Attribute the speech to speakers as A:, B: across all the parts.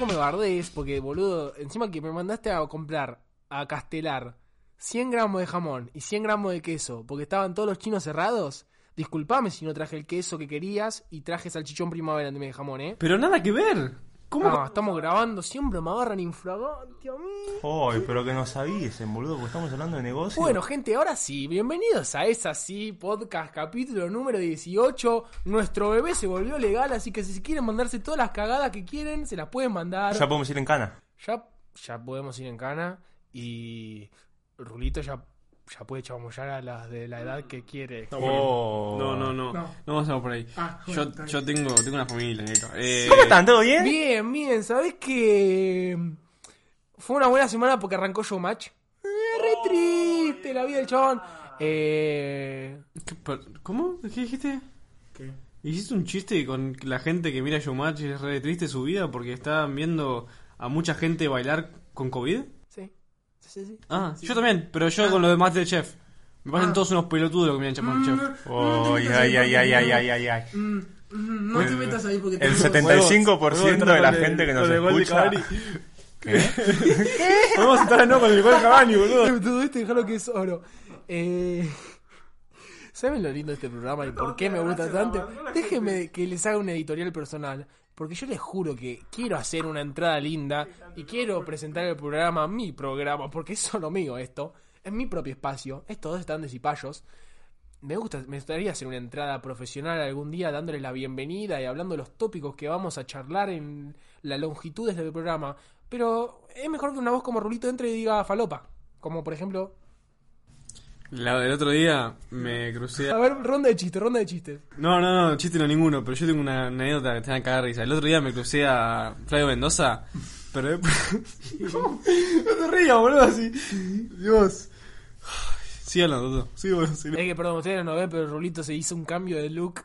A: tampoco me bardees, porque boludo, encima que me mandaste a comprar, a castelar 100 gramos de jamón y 100 gramos de queso, porque estaban todos los chinos cerrados. Disculpame si no traje el queso que querías y traje salchichón primavera en de jamón, ¿eh?
B: Pero nada que ver. ¿Cómo?
A: No, estamos grabando, siempre me agarran infragante a mí.
C: Ay, pero que nos avisen, boludo, porque estamos hablando de negocio.
A: Bueno, gente, ahora sí, bienvenidos a esa sí, podcast capítulo número 18. Nuestro bebé se volvió legal, así que si quieren mandarse todas las cagadas que quieren, se las pueden mandar.
C: ya podemos ir en cana.
A: Ya, ya podemos ir en cana y Rulito ya, ya puede chamullar a las de la edad que quiere.
C: Oh.
B: No, no, no.
A: No.
B: No vamos por ahí.
A: Ah,
B: yo
A: bueno,
B: yo tengo, tengo una familia, negro. Eh,
C: ¿Cómo están? ¿Todo bien?
A: Bien, bien, ¿sabés que fue una buena semana porque arrancó Showmatch? Eh, re triste la vida del chabón. Eh,
B: ¿qué ¿Cómo? ¿Qué dijiste? ¿Hiciste un chiste con la gente que mira Showmatch y es re triste su vida porque estaban viendo a mucha gente bailar con COVID?
A: Sí, sí, sí. sí.
B: Ah, yo también, pero yo con lo de Masterchef. Me parecen
A: Ah.
B: todos unos pelotudos los que miran Masterchef.
C: Ay, ay, ay, ay, ay, ay, ay, ay.
A: Mm, mm, no te metas ahí porque
C: El
A: tengo-
C: 75% de la gente que nos escucha. ¿Qué?
B: Vamos a estar no con el gol de Cavani, boludo.
A: Todo esto déjalo que es oro. Eh, ¿Saben lo lindo de este programa y por qué me gusta tanto? Déjenme que les haga un editorial personal. Porque yo les juro que quiero hacer una entrada linda y quiero presentar el programa, mi programa, porque es solo mío esto. Es mi propio espacio. Estos dos están de cipayos. Me gusta, me gustaría hacer una entrada profesional algún día dándoles la bienvenida y hablando de los tópicos que vamos a charlar en la longitud del programa. Pero es mejor que una voz como Rulito entre y diga falopa. Como por ejemplo.
B: La, el otro día me crucé.
A: A ver, ronda de chistes, ronda de chistes.
B: No, no, no, chiste no ninguno, pero yo tengo una anécdota que te va a cagar risa. El otro día me crucé a Flavio Mendoza, pero después... no te rías, boludo, así. Dios. Sí, hablando, Toto. Sí, bueno, sí.
A: Es que, perdón, ustedes no ven, pero Rulito se hizo un cambio de look.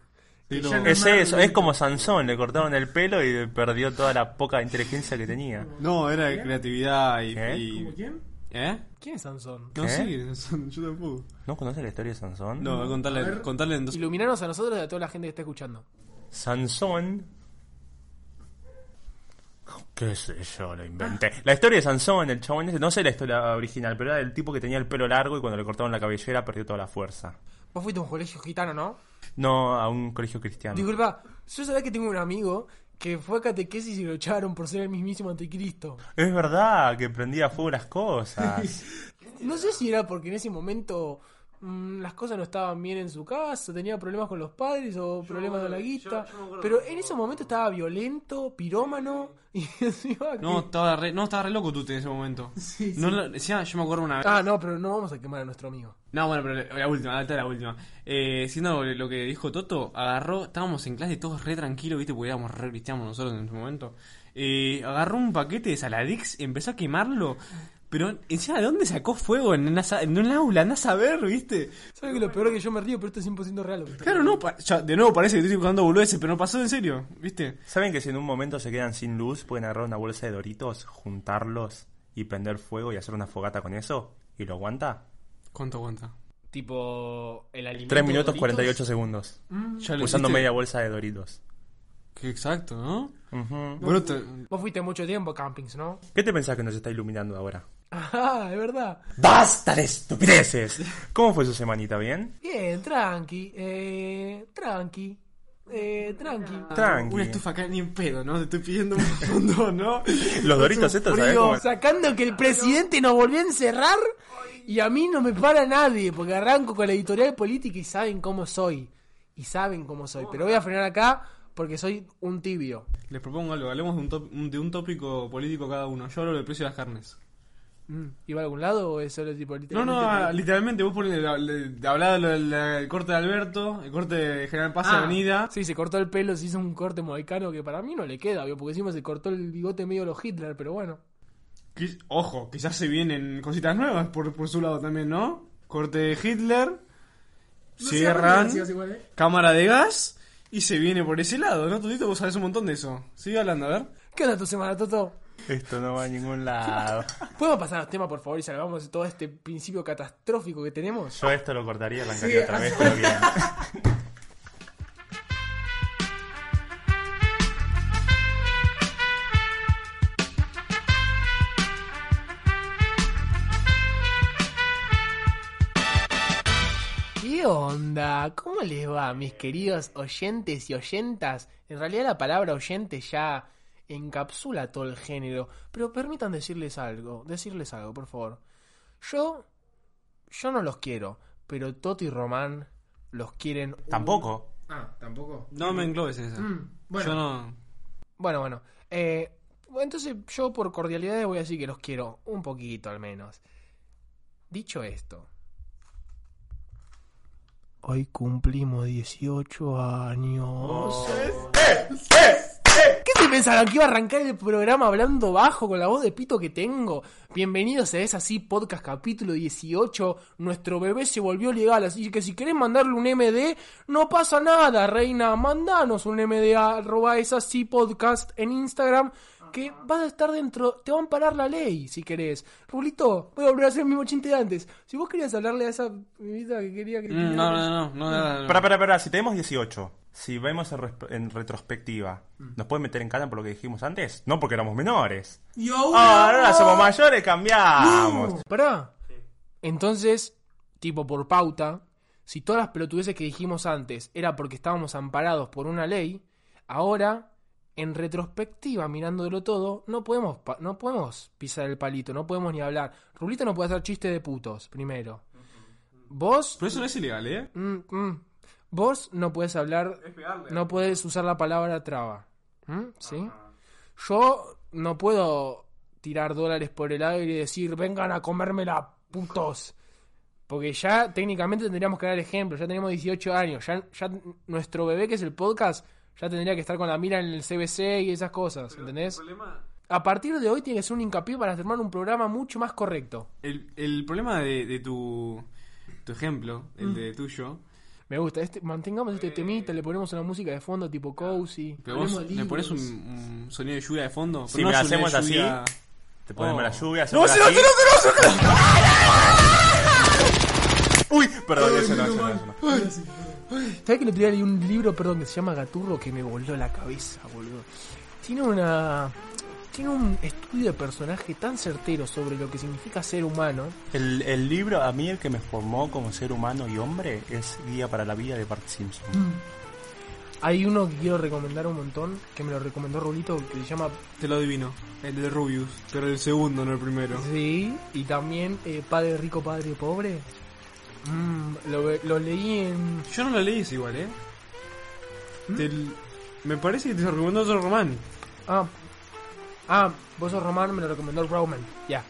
B: Sí, no.
A: no-
C: Es eso, es como Sansón, le cortaron el pelo y perdió toda la poca inteligencia que tenía.
B: No, era de creatividad y...
C: ¿Qué?
B: y-
A: quién?
B: ¿Eh?
A: ¿Quién es Sansón?
B: No,
C: ¿Qué?
B: sí, yo tampoco.
C: ¿No conoces la historia de Sansón?
B: No, contarle, contarle en dos...
A: Iluminanos a nosotros y a toda la gente que está escuchando.
C: Sansón. ¿Qué sé yo? Lo inventé. La historia de Sansón, el chabón ese, no sé la historia original, pero era del tipo que tenía el pelo largo y cuando le cortaron la cabellera perdió toda la fuerza.
A: Vos fuiste a un colegio gitano, ¿no?
C: No a un colegio cristiano.
A: Disculpa, yo sabía que tengo un amigo que fue a catequesis y lo echaron por ser el mismísimo anticristo.
C: Es verdad que prendía fuego las cosas.
A: No sé si era porque en ese momento mm, las cosas no estaban bien en su casa, tenía problemas con los padres o problemas de la guita. pero en ese momento estaba violento, pirómano y encima que-
B: No, estaba re, no, estaba re loco tú en ese momento.
A: Sí,
B: No,
A: sí.
B: lo- decía, yo me acuerdo una vez...
A: Ah, no, pero no vamos a quemar a nuestro amigo.
B: No, bueno, pero la última, esta es la última. Eh, siendo lo que dijo Toto, agarró, estábamos en clase todos re tranquilos, viste, porque éramos re cristianos nosotros en ese momento. Eh, agarró un paquete de Saladix, empezó a quemarlo, pero encima de dónde sacó fuego en, una en un aula, andás a ver, viste.
A: ¿Sabes que lo peor es que yo me río, pero esto es 100% real? lo que estoy
B: Claro, no, pa- ya, de nuevo parece que estoy jugando boludeces, pero no pasó en serio, viste.
C: ¿Saben que si en un momento se quedan sin luz, pueden agarrar una bolsa de doritos, juntarlos y prender fuego y hacer una fogata con eso? ¿Y lo aguanta?
B: ¿Cuánto aguanta?
A: Tipo, el alimento.
C: 3 minutos
A: Doritos.
C: 48 segundos.
B: ¿Ya lo
C: Usando
B: hiciste?
C: media bolsa de doritos.
B: Que exacto, ¿no? Bueno, te-
A: Vos fuiste mucho tiempo a campings, ¿no?
C: ¿Qué te pensás que nos está iluminando ahora?
A: Ah, es verdad.
C: ¡Basta de estupideces! ¿Cómo fue su semanita? ¿Bien?
A: Bien, tranqui, eh, tranqui, eh, tranqui.
C: Tranqui.
B: una estufa acá ni en pedo, ¿no? Te estoy pidiendo un montón, ¿no?
C: Los doritos estos, ¿sabes cómo?
A: sacando que el presidente nos volvió a encerrar y a mí no me para nadie, porque arranco con la editorial política y saben cómo soy. Y saben cómo soy. Pero voy a frenar acá porque soy un tibio.
B: Les propongo algo, hablemos de un, top- un- de un tópico político cada uno. Yo hablo del precio de las carnes.
A: Mm, ¿Iba a algún lado o es solo tipo
B: No,
A: literalmente?
B: no, ah, literalmente vos pones de hablar del corte de Alberto, el corte de General Paz
A: Ah,
B: Avenida.
A: Sí, se cortó el pelo, se hizo un corte mohicano que para mí no le queda, porque encima se cortó el bigote medio lo Hitler, pero bueno.
B: Ojo, quizás se vienen cositas nuevas por, por su lado también, ¿no? Corte de Hitler, cierran, cámara de gas y se viene por ese lado, ¿no? Tudito, vos sabés un montón de eso. Sigue hablando, a ver.
A: ¿Qué onda tu semana, Toto?
C: Esto no va a ningún lado.
A: ¿Podemos pasar los temas, por favor, y salvamos todo este principio catastrófico que tenemos?
C: Yo esto lo cortaría y arrancaría otra vez, pero ¿Qué
A: onda? ¿Cómo les va, mis queridos oyentes y oyentas? En realidad la palabra oyente ya encapsula todo el género, pero permitan decirles algo, decirles algo, por favor. Yo, yo no los quiero, pero Toto y Román los quieren. un-
C: Tampoco.
A: Ah, tampoco.
B: No me englobes en esa.
A: Mm, bueno.
B: Yo no.
A: Bueno, bueno. Eh, entonces yo por cordialidad voy a decir que los quiero un poquito al menos. Dicho esto. Hoy cumplimos 18 años. ¿Qué se pensaron? ¿Que iba a arrancar el programa hablando bajo con la voz de pito que tengo? Bienvenidos a Es Así Podcast capítulo 18. Nuestro bebé se volvió legal, así que si querés mandarle un MD, no pasa nada, reina. Mandanos un MD a arroba Es Así Podcast en Instagram. Que vas a estar dentro, te van a parar la ley si querés. Rulito, voy a volver a hacer el mismo chiste de antes. Si vos querías hablarle a esa pibita que quería que.
B: Mm, no, no, no, no, no, no.
C: Para, para, para, si tenemos 18, si vemos en, retrospectiva,
A: Mm.
C: ¿nos pueden meter en cana por lo que dijimos antes? No, porque éramos menores.
A: Y
C: Ah, ahora somos mayores, cambiamos.
A: Pará. Entonces, tipo por pauta, si todas las pelotudeces que dijimos antes era porque estábamos amparados por una ley, ahora, en retrospectiva, mirándolo todo, no podemos, pa- no podemos pisar el palito, no podemos ni hablar. Rulito no puede hacer chiste de putos, primero. Vos,
B: Pero eso no es ilegal, ¿eh?
A: mm, mm, vos no puedes hablar, no puedes usar la palabra traba. ¿Mm? ¿Sí? Yo no puedo tirar dólares por el aire y decir, vengan a comérmela, putos. Porque ya técnicamente tendríamos que dar ejemplo, ya tenemos 18 años, ya, ya nuestro bebé que es el podcast ya tendría que estar con la mira en el CBC y esas cosas, ¿entendés? A partir de hoy tiene que ser un hincapié para armar un programa mucho más correcto.
B: El, el problema de, de tu, tu ejemplo, el de tuyo,
A: Me gusta, este, mantengamos este temita, le ponemos una música de fondo tipo cozy.
B: pero vos le pones un, sonido de lluvia de fondo.
C: Si
B: pero no sonido de
C: hacemos así,
B: lluvia-
C: Te ponemos
B: Oh.
C: la lluvia,
A: ¡No, no, no, no, no!
C: Perdón, eso no, eso no, eso no.
A: ¿Sabes que el otro día leí un libro, perdón, que se llama Gaturro que me voló la cabeza, boludo? Tiene una. Tiene un estudio de personaje tan certero sobre lo que significa ser humano.
C: El, el libro, a mí el que me formó como ser humano y hombre, es Guía para la Vida de Bart Simpson.
A: Hay uno que quiero recomendar un montón, que me lo recomendó Rulito, que se llama.
B: Te lo adivino, el de Rubius, pero el segundo, no el primero.
A: Sí, y también eh, Padre Rico, Padre Pobre. Mm, lo, lo leí en.
B: Yo no lo leí ese igual, ¿eh? Te- me parece que te recomendó otro román.
A: Ah, ah, vos sos Román, me lo recomendó Roman. Ya.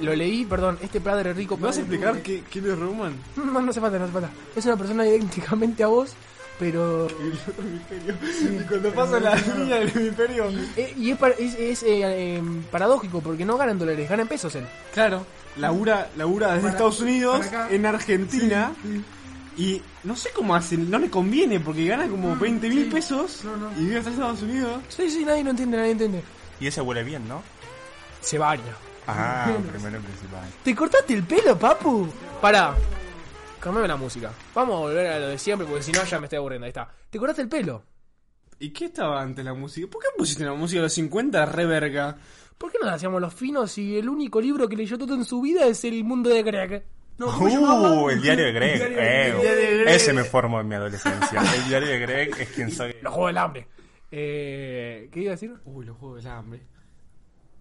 A: Lo leí, perdón, este Padre Rico,
B: ¿Me vas a
A: Padre
B: explicar qué, quién es Roman?
A: No, no hace falta, no hace falta. Es una persona idénticamente a vos, pero...
B: y cuando pasa la línea del hemisferio.
A: Eh, y es, par- es, es, eh, eh, paradójico, porque no ganan dólares, ganan pesos él.
B: Claro, labura, labura desde
A: Para-
B: Estados Unidos
A: para
B: en Argentina. Y no sé cómo hacen, no le conviene porque gana como 20 mil pesos
A: No, no.
B: y vive hasta Estados Unidos.
A: Sí, sí, nadie lo entiende, nadie entiende.
C: Y ese huele bien, ¿no?
A: Se baña.
C: Ah, primero y principal.
A: ¿Te cortaste el pelo, papu? Pará. Cambiame la música. Vamos a volver a lo de siempre, porque si no ya me estoy aburriendo. Ahí está. ¿Te cortaste el pelo?
B: ¿Y qué estaba antes la música? ¿Por qué pusiste la música de los 50 re verga?
A: ¿Por qué nos hacíamos los finos si el único libro que leyó todo en su vida es El Mundo de Greg? No.
C: Uh, el diario de Greg.
A: El diario de
C: eh,
A: Greg. Diario de Greg.
C: Ese me formó en mi adolescencia. El diario de Greg es quien soy.
A: Los Juegos del Hambre. Eh, ¿Qué iba a decir?
B: Uy, los juegos del hambre.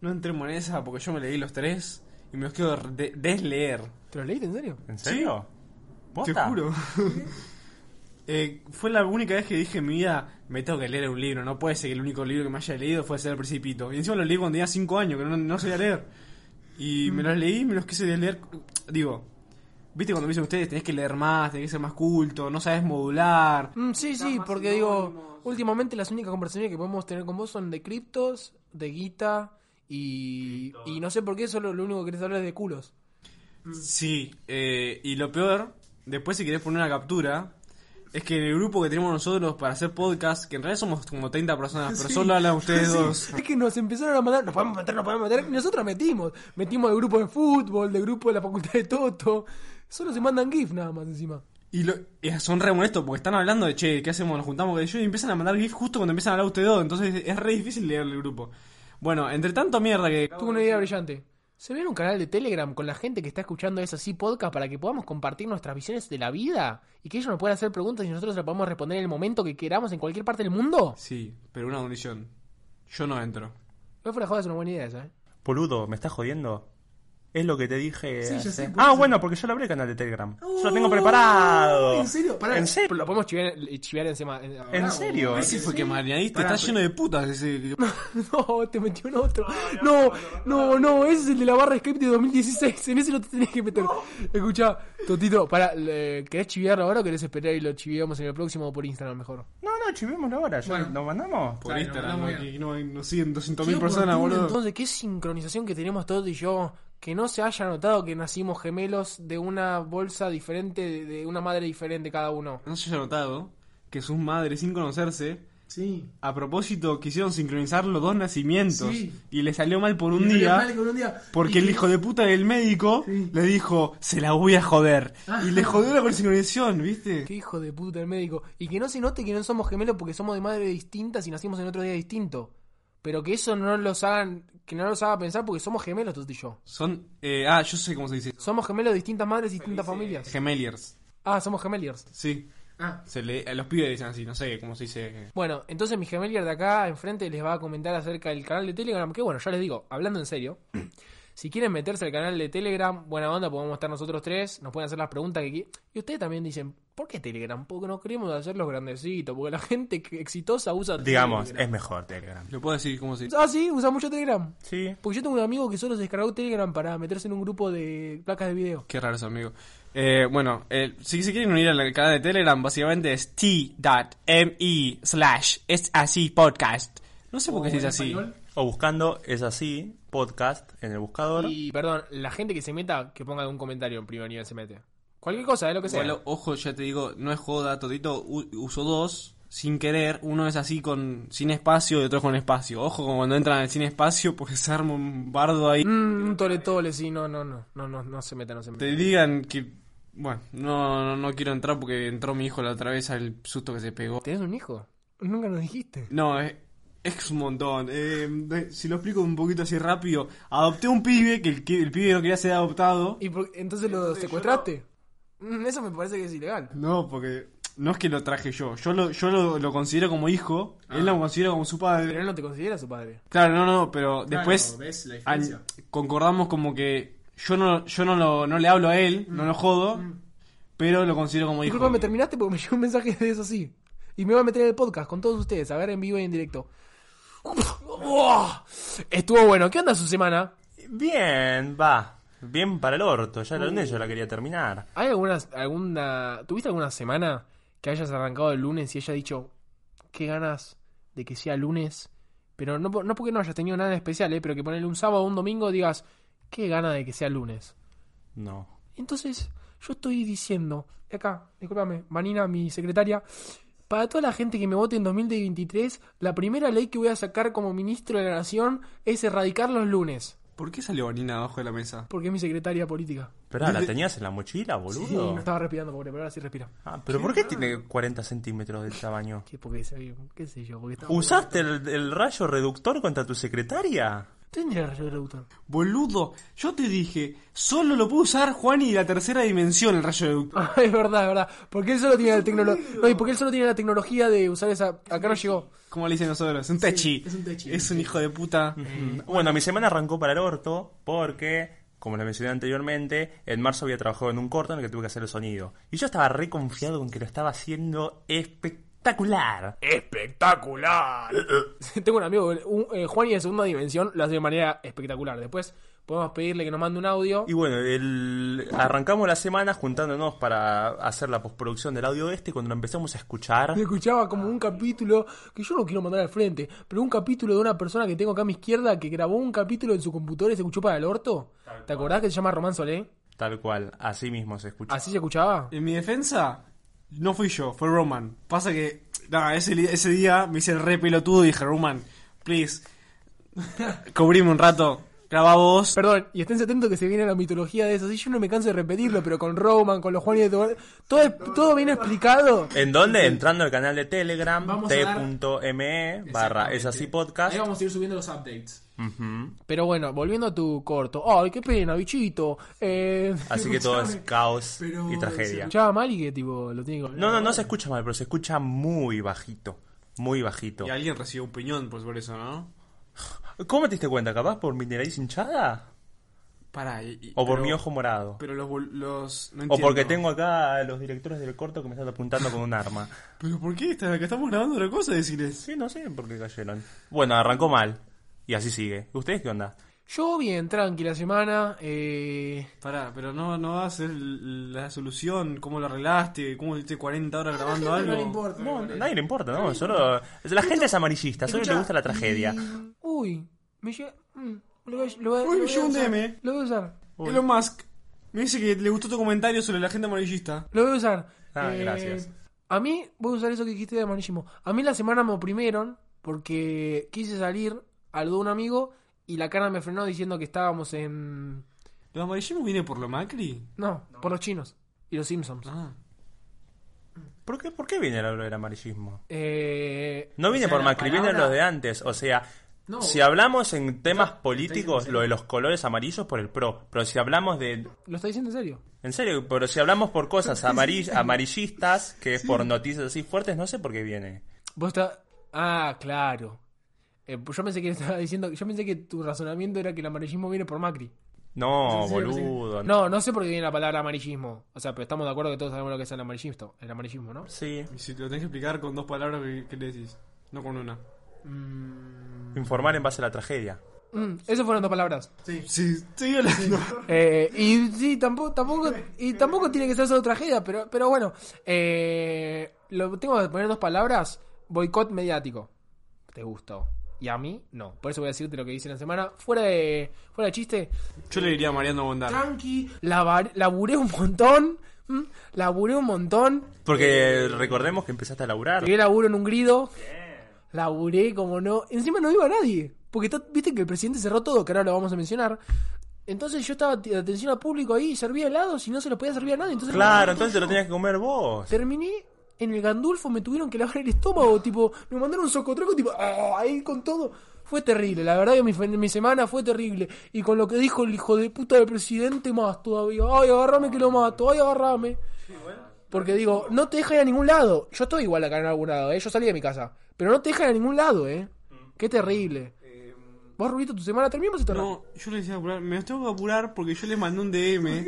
B: No entremos en esa porque yo me leí los tres y me los quiero de- desleer.
A: ¿Te lo leíste en serio?
C: ¿En serio?
B: Te
C: ¿Posta?
B: juro. Eh, fue la única vez que dije en mi vida, me tengo que leer un libro. No puede ser que el único libro que me haya leído fue ser El Principito. Y encima lo leí cuando tenía 5 años, que no, no sabía leer. Y me los leí y me los quise leer. Digo, ¿viste cuando me dicen ustedes, tenés que leer más, tenés que ser más culto, no sabes modular?
A: Mm, sí, sí, porque
B: sinónimos.
A: digo, últimamente las únicas conversaciones que podemos tener con vos son de criptos, de guita y, y no sé por qué solo lo único que querés hablar es de culos.
B: Sí, eh, y lo peor, después si querés poner una captura, es que en el grupo que tenemos nosotros para hacer podcast, que en realidad somos como 30 personas, pero
A: Sí.
B: solo hablan ustedes
A: Sí,
B: dos.
A: Es que nos empezaron a mandar, nos podemos meter, nos podemos meter, y nosotros metimos. Metimos de grupo de fútbol, de grupo de la facultad de Toto. Solo se mandan GIF nada más encima.
B: Y, lo, son re molestos porque están hablando de, che, ¿qué hacemos? Nos juntamos con ellos y empiezan a mandar GIF justo cuando empiezan a hablar ustedes dos, entonces es re difícil leer el grupo. Bueno, entre tanto mierda que...
A: Tuve una idea brillante. ¿Se viene un canal de Telegram con la gente que está escuchando Es Así Podcast para que podamos compartir nuestras visiones de la vida? Y que ellos nos puedan hacer preguntas y nosotros las podamos responder en el momento que queramos en cualquier parte del mundo.
B: Sí, pero una condición. Yo no entro.
A: No fuera joda, es una buena idea esa, ¿eh?
C: Boludo, ¿me estás jodiendo? Es lo que te dije.
A: Sí,
C: hace-
A: sé,
C: ah, bueno, porque yo lo abrí el canal de Telegram. yo lo tengo preparado.
A: ¿En serio? Pará,
C: ¿En serio?
A: Lo podemos chivear, chivear encima. en-
C: ¿En serio?
B: Ese fue que marianiste,
A: Pará,
B: está lleno de putas ese.
A: No, te metió en otro. No, no, no, ese es el de la barra Skype de 2016. En ese no te tenés que meter. Escucha, Totito, para, ¿querés chiviarlo ahora o querés esperar y lo chiviamos en el próximo o por Instagram mejor?
C: No, no, chivémoslo ahora. Ya
A: Bueno.
C: ¿Nos mandamos?
B: Por
A: Claro,
B: Instagram,
A: no,
B: no,
A: no,
B: que no, nos siguen 200.000
A: Qué
B: personas, boludo.
A: Entonces, qué sincronización que tenemos todos y yo. Que no se haya notado que nacimos gemelos de una bolsa diferente, de, de una madre diferente cada uno.
B: No se haya notado que sus madres, sin conocerse,
A: Sí.
B: a propósito quisieron sincronizar los dos nacimientos.
A: Sí.
B: Y le salió mal por un día. Porque el hijo de puta del médico
A: Sí.
B: le dijo, se la voy a joder.
A: Ah.
B: Y le jodió la sincronización, ¿viste?
A: Qué hijo de puta el médico. Y que no se note que no somos gemelos porque somos de madre distintas y nacimos en otro día distinto. Pero que eso no los hagan, que no los haga pensar porque somos gemelos, tú y yo.
B: Son, eh, ah, yo sé cómo se dice.
A: Somos gemelos de distintas madres y distintas familias.
B: Gemeliers.
A: Ah, somos gemeliers.
B: Sí.
A: Ah.
B: Se le, a los pibes dicen así, no sé cómo se dice.
A: Bueno, entonces mi gemelier de acá enfrente les va a comentar acerca del canal de Telegram. Que bueno, ya les digo, hablando en serio. Si quieren meterse al canal de Telegram, buena onda, podemos estar nosotros tres, nos pueden hacer las preguntas que quieran. Y ustedes también dicen, ¿por qué Telegram? Porque no queremos hacerlos grandecitos, porque la gente exitosa usa
C: Digamos,
A: Telegram.
C: es mejor Telegram.
B: ¿Lo puedo decir cómo se dice?
A: Ah, sí, usa mucho Telegram.
C: Sí.
A: Porque yo tengo un amigo que solo se descargó Telegram para meterse en un grupo de placas de video.
B: Qué raro eso, amigo. Eh, bueno, eh, si se quieren unir al canal de Telegram, básicamente es t.me slash es así podcast. No sé por qué se dice así.
C: O buscando es así, podcast en el buscador.
A: Y perdón, la gente que se meta, que ponga algún comentario en primer nivel se mete. Cualquier cosa, es lo que sea.
B: Bueno, ojo, ya te digo, no es joda, todito u- uso dos sin querer. Uno es así con sin espacio y otro con espacio. Ojo con cuando entran sin espacio porque se arma un bardo ahí.
A: Mm, un tole tole, sí, no, no, no, no, no, no se meta, no se meta.
B: Te digan que... Bueno, no, no, no quiero entrar porque entró mi hijo la otra vez al susto que se pegó.
A: ¿Tenés un hijo? Nunca nos dijiste.
B: No, es, es un montón. Eh, si lo explico un poquito así rápido, adopté un pibe que el, que el pibe no quería ser adoptado.
A: ¿Y por- entonces lo secuestraste? Mm, Eso me parece que es ilegal.
B: No, porque no es que lo traje yo. Yo lo, yo lo, lo considero como hijo, él lo considera como su
A: Pero
B: padre.
A: él no te considera su padre.
B: Claro, no, no, pero después
A: ¿ves la
B: an- concordamos como que yo no, yo no, lo, no le hablo a él, no lo jodo, pero lo considero como hijo.
A: Disculpa, me terminaste porque me llegó un mensaje de eso así. Y me voy a meter en el podcast con todos ustedes, a ver en vivo y en directo. ¡Uah! Estuvo bueno. ¿Qué onda su semana?
C: Bien, va. Bien para el orto. Ya el lunes yo la quería terminar.
A: ¿Hay alguna, alguna... ¿Tuviste alguna semana que hayas arrancado el lunes y haya dicho qué ganas de que sea lunes? Pero no, no porque no hayas tenido nada especial, ¿eh? pero que ponerle un sábado o un domingo digas qué gana de que sea lunes.
C: No.
A: Entonces, yo estoy diciendo, acá, discúlpame, Vanina, mi secretaria, para toda la gente que me vote en 2023, la primera ley que voy a sacar como ministro de la Nación es erradicar los lunes.
B: ¿Por qué salió Vanina abajo de la mesa?
A: Porque es mi secretaria política.
C: Pero la tenías en la mochila, boludo.
A: Sí, no estaba respirando, pobre, pero ahora sí respira.
C: Ah, pero ¿por qué tiene 40 centímetros de tamaño?
A: ¿Qué, porque, qué sé yo? Porque
C: ¿Usaste el, el rayo reductor contra tu secretaria?
A: Tendría rayo de reductor.
B: Boludo, yo te dije, solo lo puede usar Juan y la tercera dimensión, el rayo de
A: Ah, es verdad, es verdad. Porque él solo tiene la tecnología. No, y porque él solo tiene la tecnología de usar esa. Acá no llegó.
B: Como le dicen nosotros, un techi.
A: es un techi.
B: Es un hijo de puta.
C: Bueno, mi semana arrancó para el orto porque, como les mencioné anteriormente, en marzo había trabajado en un corto en el que tuve que hacer el sonido. Y yo estaba re confiado con que lo estaba haciendo espectacular.
A: ¡Espectacular! Tengo un amigo, un, eh, Juan y de segunda dimensión, lo hace de manera espectacular. Después podemos pedirle que nos mande un audio.
C: Y bueno, el... arrancamos la semana juntándonos para hacer la postproducción del audio este. Cuando lo empezamos a escuchar,
A: Me escuchaba como un capítulo, que yo no quiero mandar al frente, pero un capítulo de una persona que tengo acá a mi izquierda que grabó un capítulo en su computadora y se escuchó para el orto. ¿Te acordás que se llama Román Solé?
C: tal cual, así mismo se escucha.
A: ¿Así se escuchaba?
B: En mi defensa, no fui yo, fue Roman. Pasa que, nada, ese, ese día me hice el re pelotudo y dije, Roman, please, cubrime un rato. Graba vos.
A: Perdón, y estén atentos que se viene la mitología de eso. Sí, yo no me canso de repetirlo, pero con Roman, con los Juan y de todo, todo, todo bien explicado.
C: ¿En dónde? Entrando al canal de Telegram, t.me barra es así podcast.
A: Ahí vamos a ir subiendo los updates. Pero bueno, volviendo a tu corto. Ay, qué pena, bichito. Eh...
C: Así que todo es caos
A: Pero
C: y
A: se
C: tragedia.
A: escuchaba mal y que tipo lo tiene que
C: No, no, no se escucha mal, pero se escucha muy bajito. Muy bajito.
B: Y alguien recibió un piñón por, por eso, ¿no?
C: ¿Cómo te diste cuenta? ¿Capaz por mi nariz hinchada?
B: Para. y- y-
C: ¿O por
B: pero-
C: mi ojo morado?
B: Pero los. vol- los no
C: ¿O porque tengo acá a los directores del corto que me están apuntando con un arma?
B: ¿Pero por qué? Está- Acá estamos grabando otra cosa, decirles.
C: Sí, no sé por qué cayeron. Bueno, arrancó mal. Y así sigue. ¿Ustedes qué onda?
A: Yo bien, tranquila semana. Eh...
B: Pará, pero no, no va a ser la solución. ¿Cómo lo arreglaste? ¿Cómo estuviste 40 horas grabando algo?
A: No le importa.
C: No, a nadie le importa, ¿no? Solo... La gente es amarillista, solo le gusta la tragedia.
A: Uy, me llega... mm, lo voy a- lo voy a-
B: Uy,
A: lo
B: me llegó un. DM.
A: Lo voy a usar.
B: Elon Musk me dice que le gustó tu comentario sobre la gente amarillista.
A: Lo voy a usar.
C: Ah,
A: Eh,
C: gracias.
A: A mí, voy a usar eso que dijiste de amarillismo. A mí la semana me oprimieron porque quise salir al de un amigo y la cara me frenó diciendo que estábamos en...
B: ¿Los amarillismos viene por lo Macri?
A: No, por los chinos y los Simpsons.
B: Ah.
C: ¿Por qué, ¿Por qué viene el del amarillismo?
A: Eh,
C: No viene
A: o sea,
C: por Macri, viene
A: palabra-
C: los de antes. O sea,
A: No.
C: si hablamos en temas políticos, lo de los colores amarillos por el PRO. Pero si hablamos de...
A: ¿Lo está diciendo en serio?
C: En serio, pero si hablamos por cosas amarill- amarillistas, que es por noticias así fuertes, no sé por qué viene.
A: Vos está... Ah, claro. Eh, pues yo pensé que estaba diciendo... Yo pensé que tu razonamiento era que el amarillismo viene por Macri.
C: No, boludo.
A: No, no sé por qué viene la palabra amarillismo. O sea, pero estamos de acuerdo que todos sabemos lo que es el amarillismo, el amarillismo ¿no?
C: Sí.
B: Y si te lo tenés que explicar con dos palabras, ¿qué, qué le decís? No con una.
C: Informar en base a la tragedia.
A: Mm, esas fueron dos palabras.
B: Sí, sí, sigue hablando.
A: Eh, y sí, tampoco, tampoco, y tampoco tiene que ser solo tragedia, pero, pero bueno, eh, lo tengo que poner dos palabras, boicot mediático. ¿Te gustó? Y a mí, no. Por eso voy a decirte lo que hice en la semana. Fuera de, fuera de chiste,
B: Yo le diría a Mariano Bondar.
A: tranqui, lavar- laburé un montón, ¿m? laburé un montón,
C: Porque recordemos que empezaste a laburar.
A: pegué laburo en un grido, laburé como no, encima no iba nadie, porque está- viste que el presidente cerró todo, que ahora lo vamos a mencionar. Entonces yo estaba de atención al público ahí, servía helados y no se los podía servir a nadie. Entonces
C: Claro, entonces te lo tenías que comer vos.
A: Terminé en el Gandulfo, me tuvieron que lavar el estómago, tipo, me mandaron un socotroco, tipo, ¡ah! ahí con todo. Fue terrible, la verdad que mi, semana fue terrible. Y con lo que dijo el hijo de puta del presidente, más todavía. Ay, agarrame que lo mato, ay, agarrame. Porque digo, no te dejan ir a ningún lado. Yo estoy igual acá en algún lado, ¿eh? yo salí de mi casa. Pero no te dejan a ningún lado, ¿eh? Qué terrible. ¿Vos, Rubito, tu semana terminamos y te
B: No, yo le decía apurar. Me tengo que apurar porque yo le mandé un DM.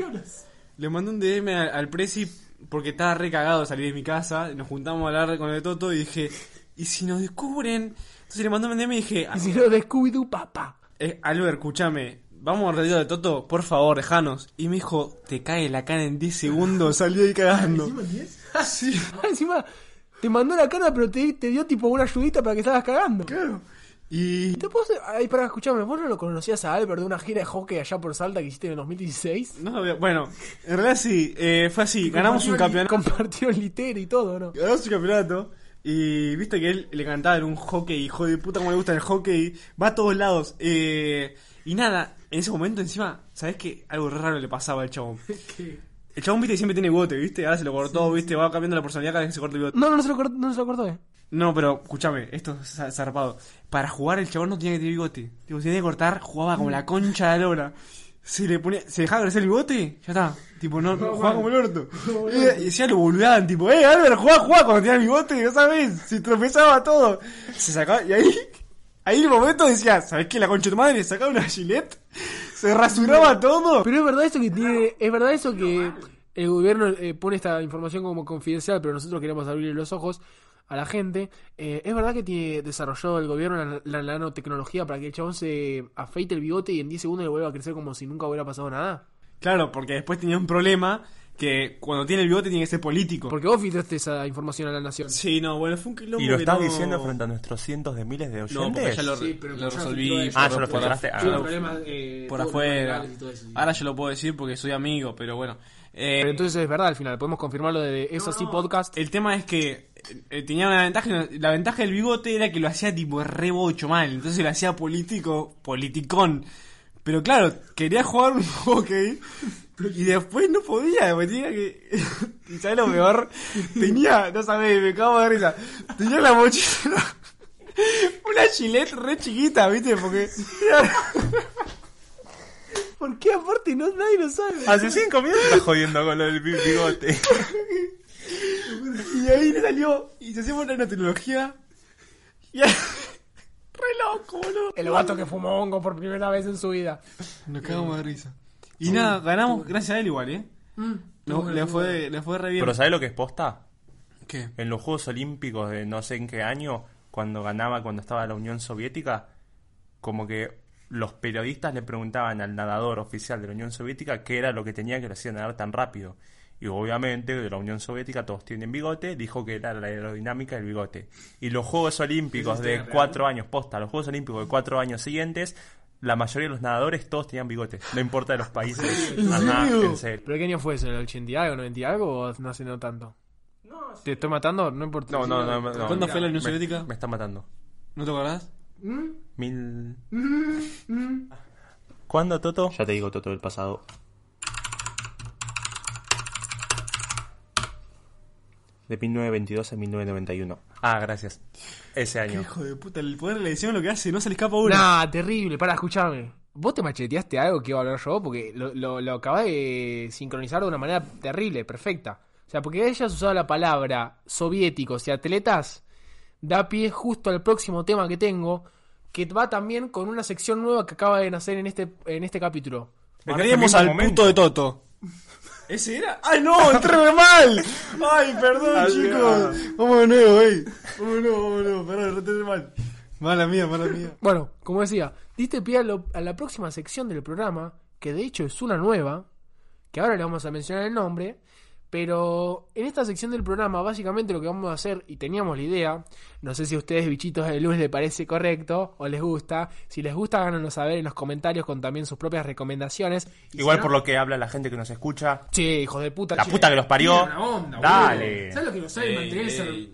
B: Le mandé un DM al, al Prezi porque estaba re cagado de salir de mi casa. Nos juntamos a hablar con el Toto y dije, ¿y si nos descubren? Entonces le mandé un DM y dije,
A: Y si no, de Scooby-Doo, papá.
B: eh, Albert, escúchame. Vamos al retiro de Toto, por favor, dejanos. Y me dijo, te cae la cara en 10 segundos, salí ahí cagando. Sí.
A: Encima, te mandó la cara, pero te, te dio tipo una ayudita para que estabas cagando.
B: Claro. Y
A: ¿Te puedo hacer- Ay, para escucharme, ¿vos no lo conocías a Albert de una gira de hockey allá por Salta que hiciste en el 2016?
B: no bueno, en realidad sí, eh, fue así, ganamos un campeonato.
A: Compartieron litera y todo, ¿no?
B: ganamos un campeonato y viste que él le cantaba en un hockey, hijo de puta como le gusta el hockey, va a todos lados. eh, y nada, en ese momento encima, ¿sabes qué? Algo raro le pasaba al chabón. El chabón, viste, siempre tiene bigote, viste, ahora se lo cortó, viste, va cambiando la personalidad cada vez que se corta el bigote.
A: No, no se lo, cort- no se lo cortó, ¿eh?
B: No, pero escúchame, esto es za- zarpado. Para jugar el chabón no tenía que tener bigote. Tipo, si tenía que cortar, jugaba como la concha de la lora. Se le ponía, se dejaba crecer el bigote, ya está. Tipo, no, no jugaba como el orto. Y, y decía lo boludaban, tipo, eh, Albert, jugá, jugá cuando tenía el bigote, no sabes, se tropezaba todo. Se sacaba, y ahí, ahí en el momento decía, ¿sabes qué? La concha de tu madre, sacaba una gilet, se rasuraba todo.
A: Pero es verdad eso que tiene. Es verdad eso que el gobierno eh, pone esta información como confidencial, pero nosotros queremos abrirle los ojos a la gente. Eh, es verdad que tiene desarrollado el gobierno la, la nanotecnología para que el chabón se afeite el bigote y en 10 segundos le vuelva a crecer como si nunca hubiera pasado nada.
B: Claro, porque después tenía un problema que cuando tiene el bigote tiene que ser político.
A: Porque vos filtraste esa información a la nación.
B: Sí, no, bueno, fue un quilombo
C: ¿Y lo
B: que
C: estás
B: no-
C: diciendo frente a nuestros cientos de miles de oyentes?
B: Porque ya lo,
A: Sí, pero
B: lo
A: ya
B: resolví.
A: filtró.
C: Ah,
B: por-
C: ya lo
B: por
C: filtraste. Ah.
B: por
C: Tuvo
B: af-
A: problemas, eh,
B: por
A: tuvo
B: afuera.
A: legales y todo eso, sí.
B: Ahora yo lo puedo decir porque soy amigo, pero bueno. Eh,
A: Pero entonces es verdad al final, podemos confirmarlo de eso sí podcast.
B: el tema es que eh, tenía una ventaja. La ventaja del bigote era que lo hacía tipo re bocho mal. Entonces lo hacía político, politicón. Pero claro, quería jugar un hockey y después no podía, me tenía que... ¿Y sabes lo peor? Tenía, no sabés, me cago de risa. Tenía la mochila, una chilete re chiquita, ¿viste? Porque...
A: ¿Por qué aparte no nadie lo sabe?
C: Hace cinco minutos estás jodiendo con lo del bi- bigote.
B: Y ahí le salió, y se hacemos una tecnología. Y ahí- Re loco, boludo.
A: El vato que fumó hongo por primera vez en su vida.
B: Nos cagamos de risa. Y nada, ganamos gracias a él igual, ¿eh? No, le, fue, le fue re bien.
C: Pero ¿sabes lo que es posta?
B: ¿Qué?
C: En los Juegos Olímpicos de no sé en qué año, cuando ganaba, cuando estaba la Unión Soviética, como que los periodistas le preguntaban al nadador oficial de la Unión Soviética qué era lo que tenía que lo hacía nadar tan rápido. Y obviamente de la Unión Soviética todos tienen bigote, dijo que era la aerodinámica del bigote. Y los Juegos Olímpicos de cuatro años, posta, los Juegos Olímpicos de cuatro años siguientes, la mayoría de los nadadores todos tenían bigote, no importa de los países.
A: ¿En
C: Ajá,
A: serio?
C: en serio.
A: ¿Pero qué año fue eso? ¿En el 80 y algo, 90 y algo o no hace no tanto? ¿Te estoy matando? No importa.
C: No, no, no, no.
B: ¿Cuándo fue la Unión
C: Me-
B: Soviética?
C: Me está matando.
B: ¿No te acordás?
C: Mil... ¿Cuándo, Toto? Ya te digo, Toto, del pasado. De 1922 a 1991. Ah, gracias. Ese año.
B: Hijo de puta, el poder de la edición lo que hace, no se le escapa uno.
A: Nah, terrible. Para, escuchame. ¿Vos te macheteaste algo que iba a hablar yo? Porque lo, lo, lo acabás de sincronizar de una manera terrible, perfecta. O sea, porque hayas usado la palabra soviéticos y atletas, da pie justo al próximo tema que tengo, que va también con una sección nueva que acaba de nacer en este, en este capítulo.
C: Este
B: al
C: momento.
B: puto de Toto. ¿Ese era? ¡Ay, no! ¡Entré re mal! ¡Ay, perdón,
C: Ay,
B: chicos! Vamos de nuevo, ey. Vamos de nuevo, vamos de nuevo. Perdón, entré re mal. Mala mía, mala mía.
A: Bueno, como decía, diste pie a, lo- a la próxima sección del programa, que de hecho es una nueva, que ahora le vamos a mencionar el nombre, pero en esta sección del programa básicamente lo que vamos a hacer, y teníamos la idea, no sé si a ustedes bichitos de luz les parece correcto o les gusta, si les gusta háganoslo saber en los comentarios con también sus propias recomendaciones. Y
C: Igual
A: si no-
C: por lo que habla la gente que nos escucha.
A: Che, hijo de puta.
C: La
A: che,
C: puta que los parió.
A: onda,
C: Dale.
A: boludo. ¿Sabes lo que no sabe mantenerse?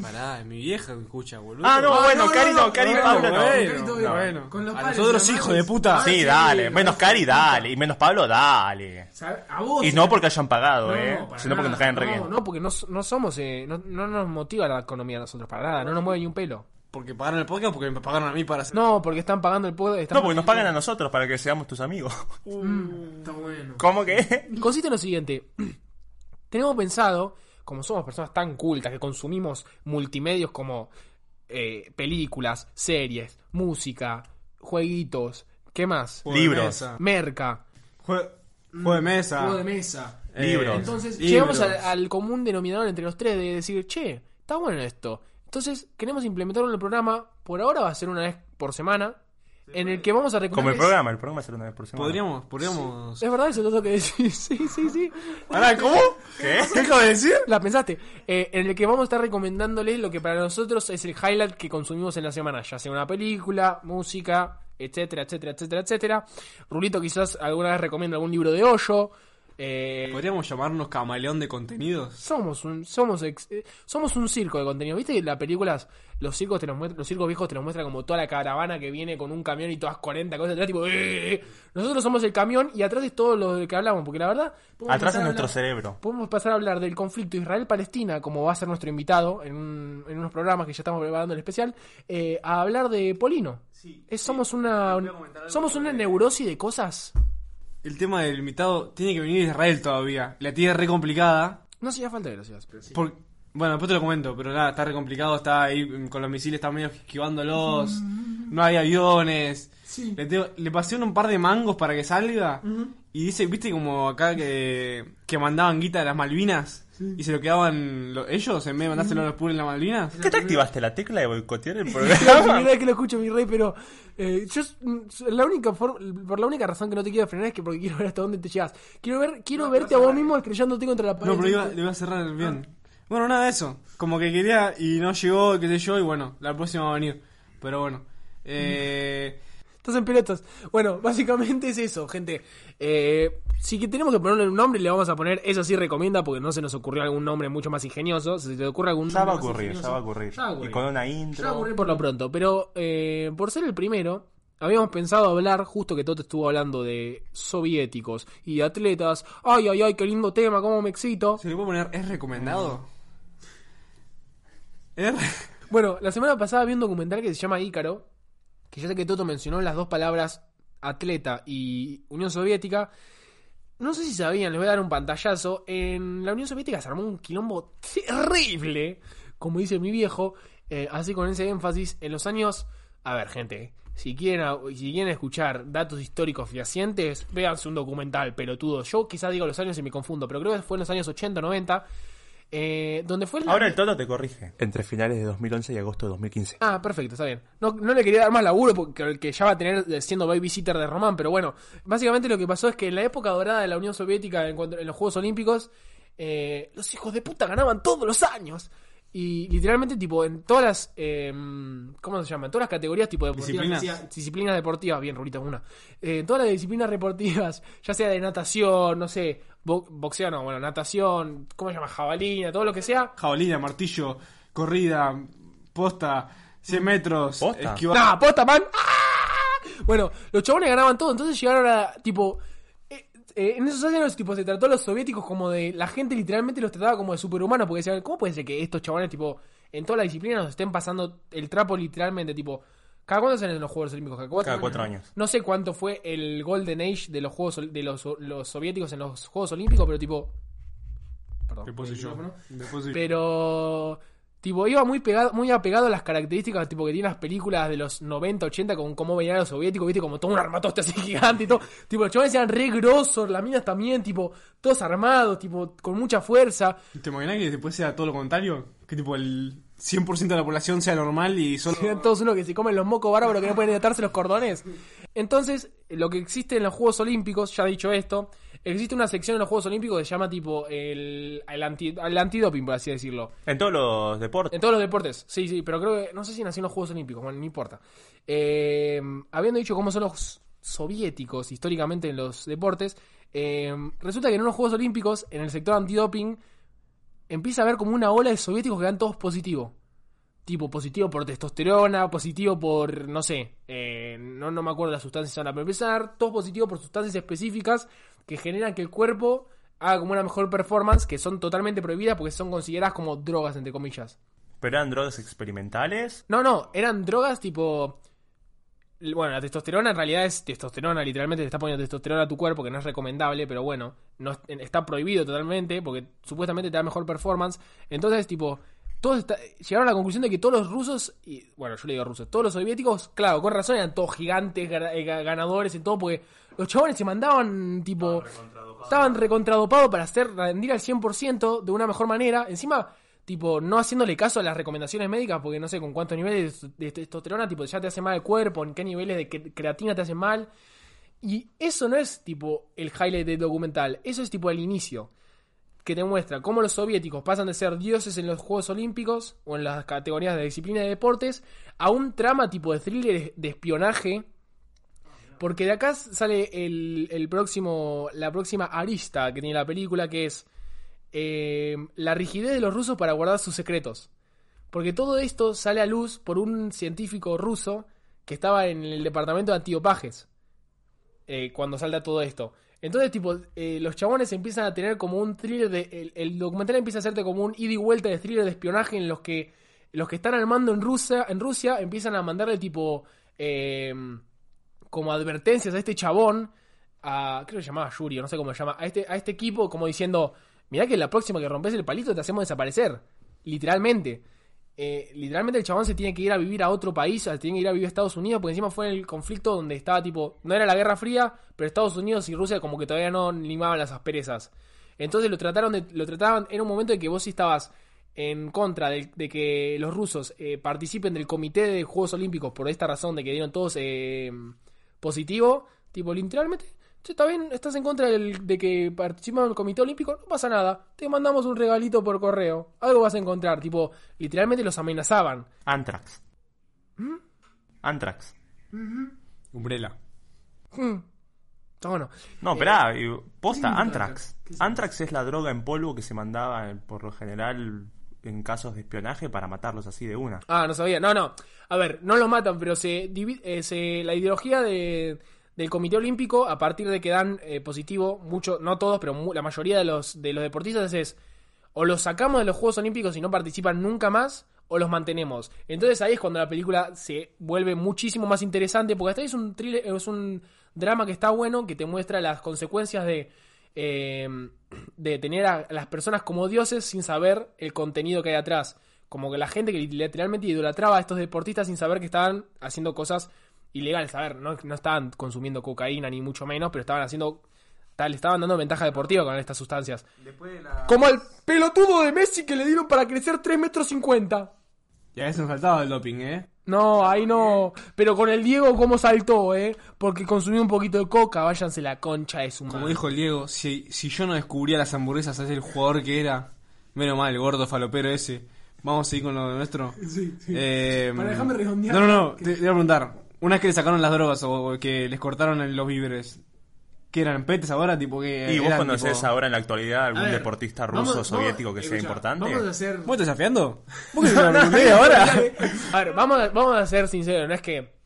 B: Pará, es mi vieja que escucha, boludo.
C: Ah, no,
A: Ah,
C: bueno,
A: no, no,
C: Cari
A: no,
C: no, Cari Pablo no.
A: bueno. Con los
B: A
A: padres,
B: nosotros, hijos de puta.
A: Ah,
C: Sí, dale. Menos Cari, dale. Y menos Pablo, dale.
A: A vos,
C: Y no porque hayan pagado,
A: No,
C: eh. Sino porque nos caen re
A: no,
C: bien.
A: No, porque no, no somos, eh, no, no nos motiva la economía a nosotros para nada, no nos mueve ni un pelo.
B: Porque pagaron el podcast porque me pagaron a mí para hacer.
A: No, porque están pagando el poder.
C: No, porque nos pagan a nosotros para que seamos tus amigos.
A: Está bueno.
C: ¿Cómo que?
A: Consiste en lo siguiente. Tenemos pensado, como somos personas tan cultas que consumimos multimedios como eh, películas, series, música, jueguitos, ¿qué más?
B: Juego de
C: Libros.
B: mesa.
A: Merca,
B: Jue- Juego de mesa.
A: juego de mesa.
B: Eh,
C: Libros.
A: Entonces
B: libros.
A: llegamos al, al común denominador entre los tres de decir, che, está bueno esto. Entonces queremos implementarlo en el programa. Por ahora va a ser una vez por semana. En el que vamos a
C: Como
A: recomendar.
C: el programa, el programa será una vez por semana.
B: Podríamos, podríamos.
A: Es verdad, eso tengo que decir. Sí, sí, sí.
B: Pará, ¿cómo?
C: ¿Qué?
B: ¿Qué acabo de decir?
A: La pensaste. Eh, en el que vamos a estar recomendándoles lo que para nosotros es el highlight que consumimos en la semana, ya sea una película, música, etcétera, etcétera, etcétera, etcétera. Rulito quizás alguna vez recomienda algún libro de hoyo. Eh,
B: Podríamos llamarnos camaleón de contenidos.
A: somos un somos ex- eh, somos un circo de contenido. ¿Viste que las películas los circos te los los circos viejos te los muestran como toda la caravana que viene con un camión y todas 40 cosas atrás tipo "Eh". nosotros somos el camión y atrás es todo lo que hablamos, porque la verdad
C: Atrás es
A: a
C: nuestro
A: hablar-
C: cerebro.
A: Podemos pasar a hablar del conflicto Israel-Palestina, como va a ser nuestro invitado en, un- en unos programas que ya estamos preparando el especial, eh, a hablar de Polino. Es- somos una somos una neurosis de cosas.
B: El tema del invitado tiene que venir de Israel todavía. La tiene re complicada.
A: No hacía falta de gracias, pero sí.
B: Por- Bueno, después te lo comento, pero nada, está re complicado. Está ahí mm, con los misiles, está medio esquivándolos. No hay aviones.
A: Sí.
B: Le, tengo- le pasé un par de mangos para que salga. Y dice, viste como acá que, que mandaban guita de las Malvinas. Y se lo quedaban lo- ellos en vez de mandárselo a los puros en las Malvinas.
C: ¿Qué te activaste la tecla de boicotear el
A: Es la
C: programa?
A: primera vez que lo escucho, mi rey, pero eh, yo mm, la única for- por la única razón que no te quiero frenar es que porque quiero ver hasta dónde te llegas. Quiero ver, quiero verte a vos mismo estrellándote contra la pared.
B: No, pero iba, le iba a cerrar bien. Bueno, nada de eso. Como que quería y no llegó, qué sé yo, y bueno, la próxima va a venir. Pero bueno. Eh,
A: Estás en pelotas. Bueno, básicamente es eso, gente. Eh, si que tenemos que ponerle un nombre, le vamos a poner Eso sí recomienda, porque no se nos ocurrió algún nombre mucho más ingenioso. Si se te ocurre algún
C: Ya va a
A: nombre
C: ocurrir, ya va a ocurrir.
A: ya va a ocurrir.
C: Y con una
A: Ya va a
C: intro.
A: ocurrir por lo pronto. Pero eh, por ser el primero, habíamos pensado hablar, justo que Toto estuvo hablando de soviéticos y de atletas. Ay, ay, ay, qué lindo tema, cómo me excito.
B: ¿Se le puede poner es recomendado? ¿Es re-
A: Bueno, la semana pasada vi un documental que se llama Ícaro, que ya sé que Toto mencionó las dos palabras atleta y Unión Soviética. No sé si sabían, les voy a dar un pantallazo. En la Unión Soviética se armó un quilombo terrible, como dice mi viejo, eh, así con ese énfasis, en los años... A ver, gente, si quieren, si quieren escuchar datos históricos fehacientes, véanse un documental pelotudo. Yo quizás digo los años y me confundo, pero creo que fue en los años 80, 90, eh, donde fue... la-
C: Ahora el Toto te corrige. Entre finales de 2011 y agosto de 2015.
A: Ah, perfecto, está bien. No, no le quería dar más laburo porque que ya va a tener eh, siendo babysitter de Román, pero bueno, básicamente lo que pasó es que en la época dorada de la Unión Soviética en, cuanto- en los Juegos Olímpicos, eh, los hijos de puta ganaban todos los años. Y literalmente, tipo, en todas las. eh, ¿Cómo se llama? En todas las categorías, tipo deportivas.
B: Disciplinas.
A: disciplinas deportivas, bien, Rulita, una. Eh, en todas las disciplinas deportivas, ya sea de natación, no sé, bo- boxeo, no, bueno, natación, ¿cómo se llama? Jabalina, todo lo que sea.
B: Jabalina, martillo, corrida, posta, 100 metros,
C: ¿Posta?
B: esquivar.
A: ¡Nah, posta, man! ¡Ah! Bueno, los chabones ganaban todo, entonces llegaron a, tipo... eh, en esos años, tipo, se trató a los soviéticos como de... La gente literalmente los trataba como de superhumanos, porque decían, ¿cómo puede ser que estos chabones, tipo, en toda la disciplina nos estén pasando el trapo literalmente, tipo... ¿Cada cuántos años en los Juegos Olímpicos? Cada cuatro,
C: Cada cuatro
A: ¿no?
C: años.
A: No sé cuánto fue el Golden Age de los Juegos de los, los soviéticos en los Juegos Olímpicos, pero tipo... Perdón.
B: Después yo.
A: Pero tipo iba muy pegado, muy apegado a las características tipo que tienen las películas de los 90, 80 con cómo venían los soviéticos, viste, como todo un armatoste así gigante y todo. Tipo, los chavales eran re grosos, las minas también, tipo, todos armados, tipo, con mucha fuerza.
B: ¿Te imaginas que después sea todo lo contrario? Que tipo el 100% de la población sea normal y solo...
A: Eran todos unos que se comen los mocos bárbaros que no pueden atarse los cordones. Entonces, lo que existe en los Juegos Olímpicos, ya dicho esto, existe una sección en los Juegos Olímpicos que se llama tipo el, el, anti, el antidoping, por así decirlo.
C: En todos los deportes.
A: En todos los deportes, sí, sí, pero creo que. No sé si nació en los Juegos Olímpicos, bueno, no importa. Eh, habiendo dicho cómo son los soviéticos históricamente en los deportes, eh, resulta que en unos Juegos Olímpicos, en el sector antidoping, empieza a haber como una ola de soviéticos que dan todos positivos. Tipo positivo por testosterona, positivo por, no sé, eh, no, no me acuerdo las sustancias ahora, pero empiezan a dar todos positivos por sustancias específicas que generan que el cuerpo haga como una mejor performance, que son totalmente prohibidas porque son consideradas como drogas, entre comillas.
C: Pero eran drogas experimentales.
A: No, no, eran drogas tipo. Bueno, la testosterona en realidad es testosterona, literalmente te está poniendo testosterona a tu cuerpo, que no es recomendable, pero bueno, no es- está prohibido totalmente, porque supuestamente te da mejor performance. Entonces, tipo, todos está- llegaron a la conclusión de que todos los rusos, y bueno, yo le digo rusos, todos los soviéticos, claro, con razón eran todos gigantes, eh, ga- ganadores y todo, porque los chabones se mandaban, tipo, estaban recontradopados para hacer rendir al 100% de una mejor manera. Encima, tipo, no haciéndole caso a las recomendaciones médicas, porque no sé con cuántos niveles de testosterona, tipo, ya te hace mal el cuerpo, en qué niveles de cre- creatina te hacen mal. Y eso no es, tipo, el highlight del documental, eso es, tipo, el inicio. Que te muestra cómo los soviéticos pasan de ser dioses en los Juegos Olímpicos o en las categorías de disciplina de deportes a un trama tipo de thriller de espionaje porque de acá sale el, el próximo, la próxima arista que tiene la película, que es eh, la rigidez de los rusos para guardar sus secretos. Porque todo esto sale a luz por un científico ruso que estaba en el departamento de antidopajes. eh, cuando salta todo esto. Entonces, tipo, eh, los chabones empiezan a tener como un thriller de. El, el documental empieza a hacerte como un ida y vuelta de thriller de espionaje en los que los que están al mando en Rusia, en Rusia empiezan a mandarle tipo. eh, como advertencias a este chabón, a, creo que se llamaba Yuri, no sé cómo se llama, a este, a este equipo como diciendo, mirá que la próxima que rompes el palito te hacemos desaparecer, literalmente. Eh, literalmente el chabón se tiene que ir a vivir a otro país, se tiene que ir a vivir a Estados Unidos, porque encima fue el conflicto donde estaba tipo, no era la Guerra Fría, pero Estados Unidos y Rusia como que todavía no limaban las asperezas. Entonces lo trataron de, lo trataban, era un momento en que vos sí estabas en contra de, de que los rusos eh, participen del comité de Juegos Olímpicos por esta razón de que dieron todos eh, positivo, tipo literalmente, "Che, está bien, estás en contra del- de que participan del comité olímpico, no pasa nada, te mandamos un regalito por correo, algo vas a encontrar, tipo, literalmente los amenazaban.
C: Antrax.
A: ¿Mm?
C: Antrax.
B: Umbrella.
A: Hmm. Está bueno.
C: No, esperá, y- posta,
A: ¿qué es
C: Antrax.
A: ¿Qué es
C: Antrax es la droga en polvo que se mandaba eh, por lo general en casos de espionaje para matarlos así de una.
A: Ah, no sabía. No, no. A ver, no los matan, pero se, eh, se- la ideología de, del Comité Olímpico, a partir de que dan eh, positivo, mucho, no todos, pero la mayoría de los, de los deportistas es o los sacamos de los Juegos Olímpicos y no participan nunca más, o los mantenemos. Entonces ahí es cuando la película se vuelve muchísimo más interesante, porque hasta ahí es un thriller, es un drama que está bueno, que te muestra las consecuencias de eh, de tener a las personas como dioses sin saber el contenido que hay atrás. Como que la gente que literalmente idolatraba a estos deportistas sin saber que estaban haciendo cosas ilegales. A ver, no, no estaban consumiendo cocaína ni mucho menos, pero estaban haciendo. Tal, estaban dando ventaja deportiva con estas sustancias.
B: Después de la...
A: Como al pelotudo de Messi que le dieron para crecer 3 metros 50.
B: Ya eso nos faltaba el doping, ¿eh?
A: No, ahí no. Pero con el Diego, ¿cómo saltó, eh? Porque consumió un poquito de coca. Váyanse la concha de su
B: Como
A: madre.
B: dijo el Diego, si, si yo no descubría las hamburguesas, es el jugador que era. Menos mal, el gordo falopero ese. Vamos a seguir con lo nuestro.
A: Sí, sí.
B: Eh,
A: Para dejarme redondear.
B: No, no, no, te, te voy a preguntar. Una vez que le sacaron las drogas o que les cortaron los víveres, ¿qué eran petes ahora? Tipo que
C: ¿Y vos
B: eran,
C: conocés
B: tipo-
C: ahora en la actualidad algún
A: ver,
C: deportista ruso
A: vamos-
C: soviético que sea
A: escuchá,
C: importante?
A: Vamos a hacer.
B: ¿Vos estás desafiando? ¿Vos que ahora?
A: A ver, vamos a, vamos a ser sinceros, no es que.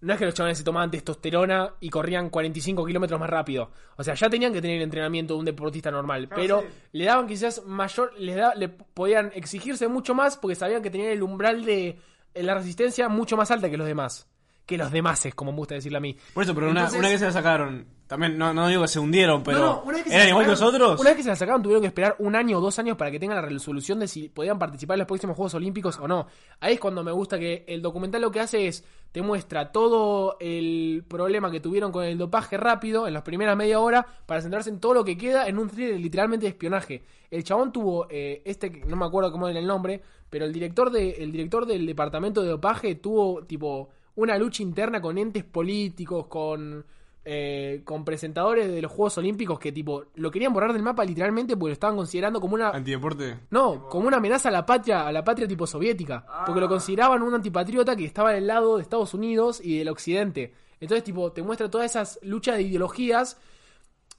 A: No es que los chavales se tomaban testosterona y corrían 45 kilómetros más rápido. O sea, ya tenían que tener el entrenamiento de un deportista normal. pero le daban quizás mayor. Les da, le podían exigirse mucho más porque sabían que tenían el umbral de la resistencia mucho más alta que los demás. Que los demás, es como me gusta decirle a mí.
B: Por eso, pero una,
A: Entonces-
B: una vez se la sacaron, también no, no digo que se hundieron, pero
A: No, no, una vez que
B: eran igual que los
A: sacaron-
B: otros.
A: Una vez que se la sacaron, tuvieron que esperar un año o dos años para que tengan la resolución de si podían participar en los próximos Juegos Olímpicos o no. Ahí es cuando me gusta que el documental lo que hace es te muestra todo el problema que tuvieron con el dopaje rápido en las primeras media hora para centrarse en todo lo que queda en un thriller literalmente de espionaje. El chabón tuvo eh, este, no me acuerdo cómo era el nombre, pero el director de, el director del departamento de dopaje tuvo tipo una lucha interna con entes políticos, con eh, con presentadores de los Juegos Olímpicos que tipo lo querían borrar del mapa literalmente porque lo estaban considerando como una
B: Antideporte.
A: no, como una amenaza a la patria, a la patria tipo soviética, porque lo consideraban un antipatriota que estaba del lado de Estados Unidos y del occidente. Entonces tipo te muestra todas esas luchas de ideologías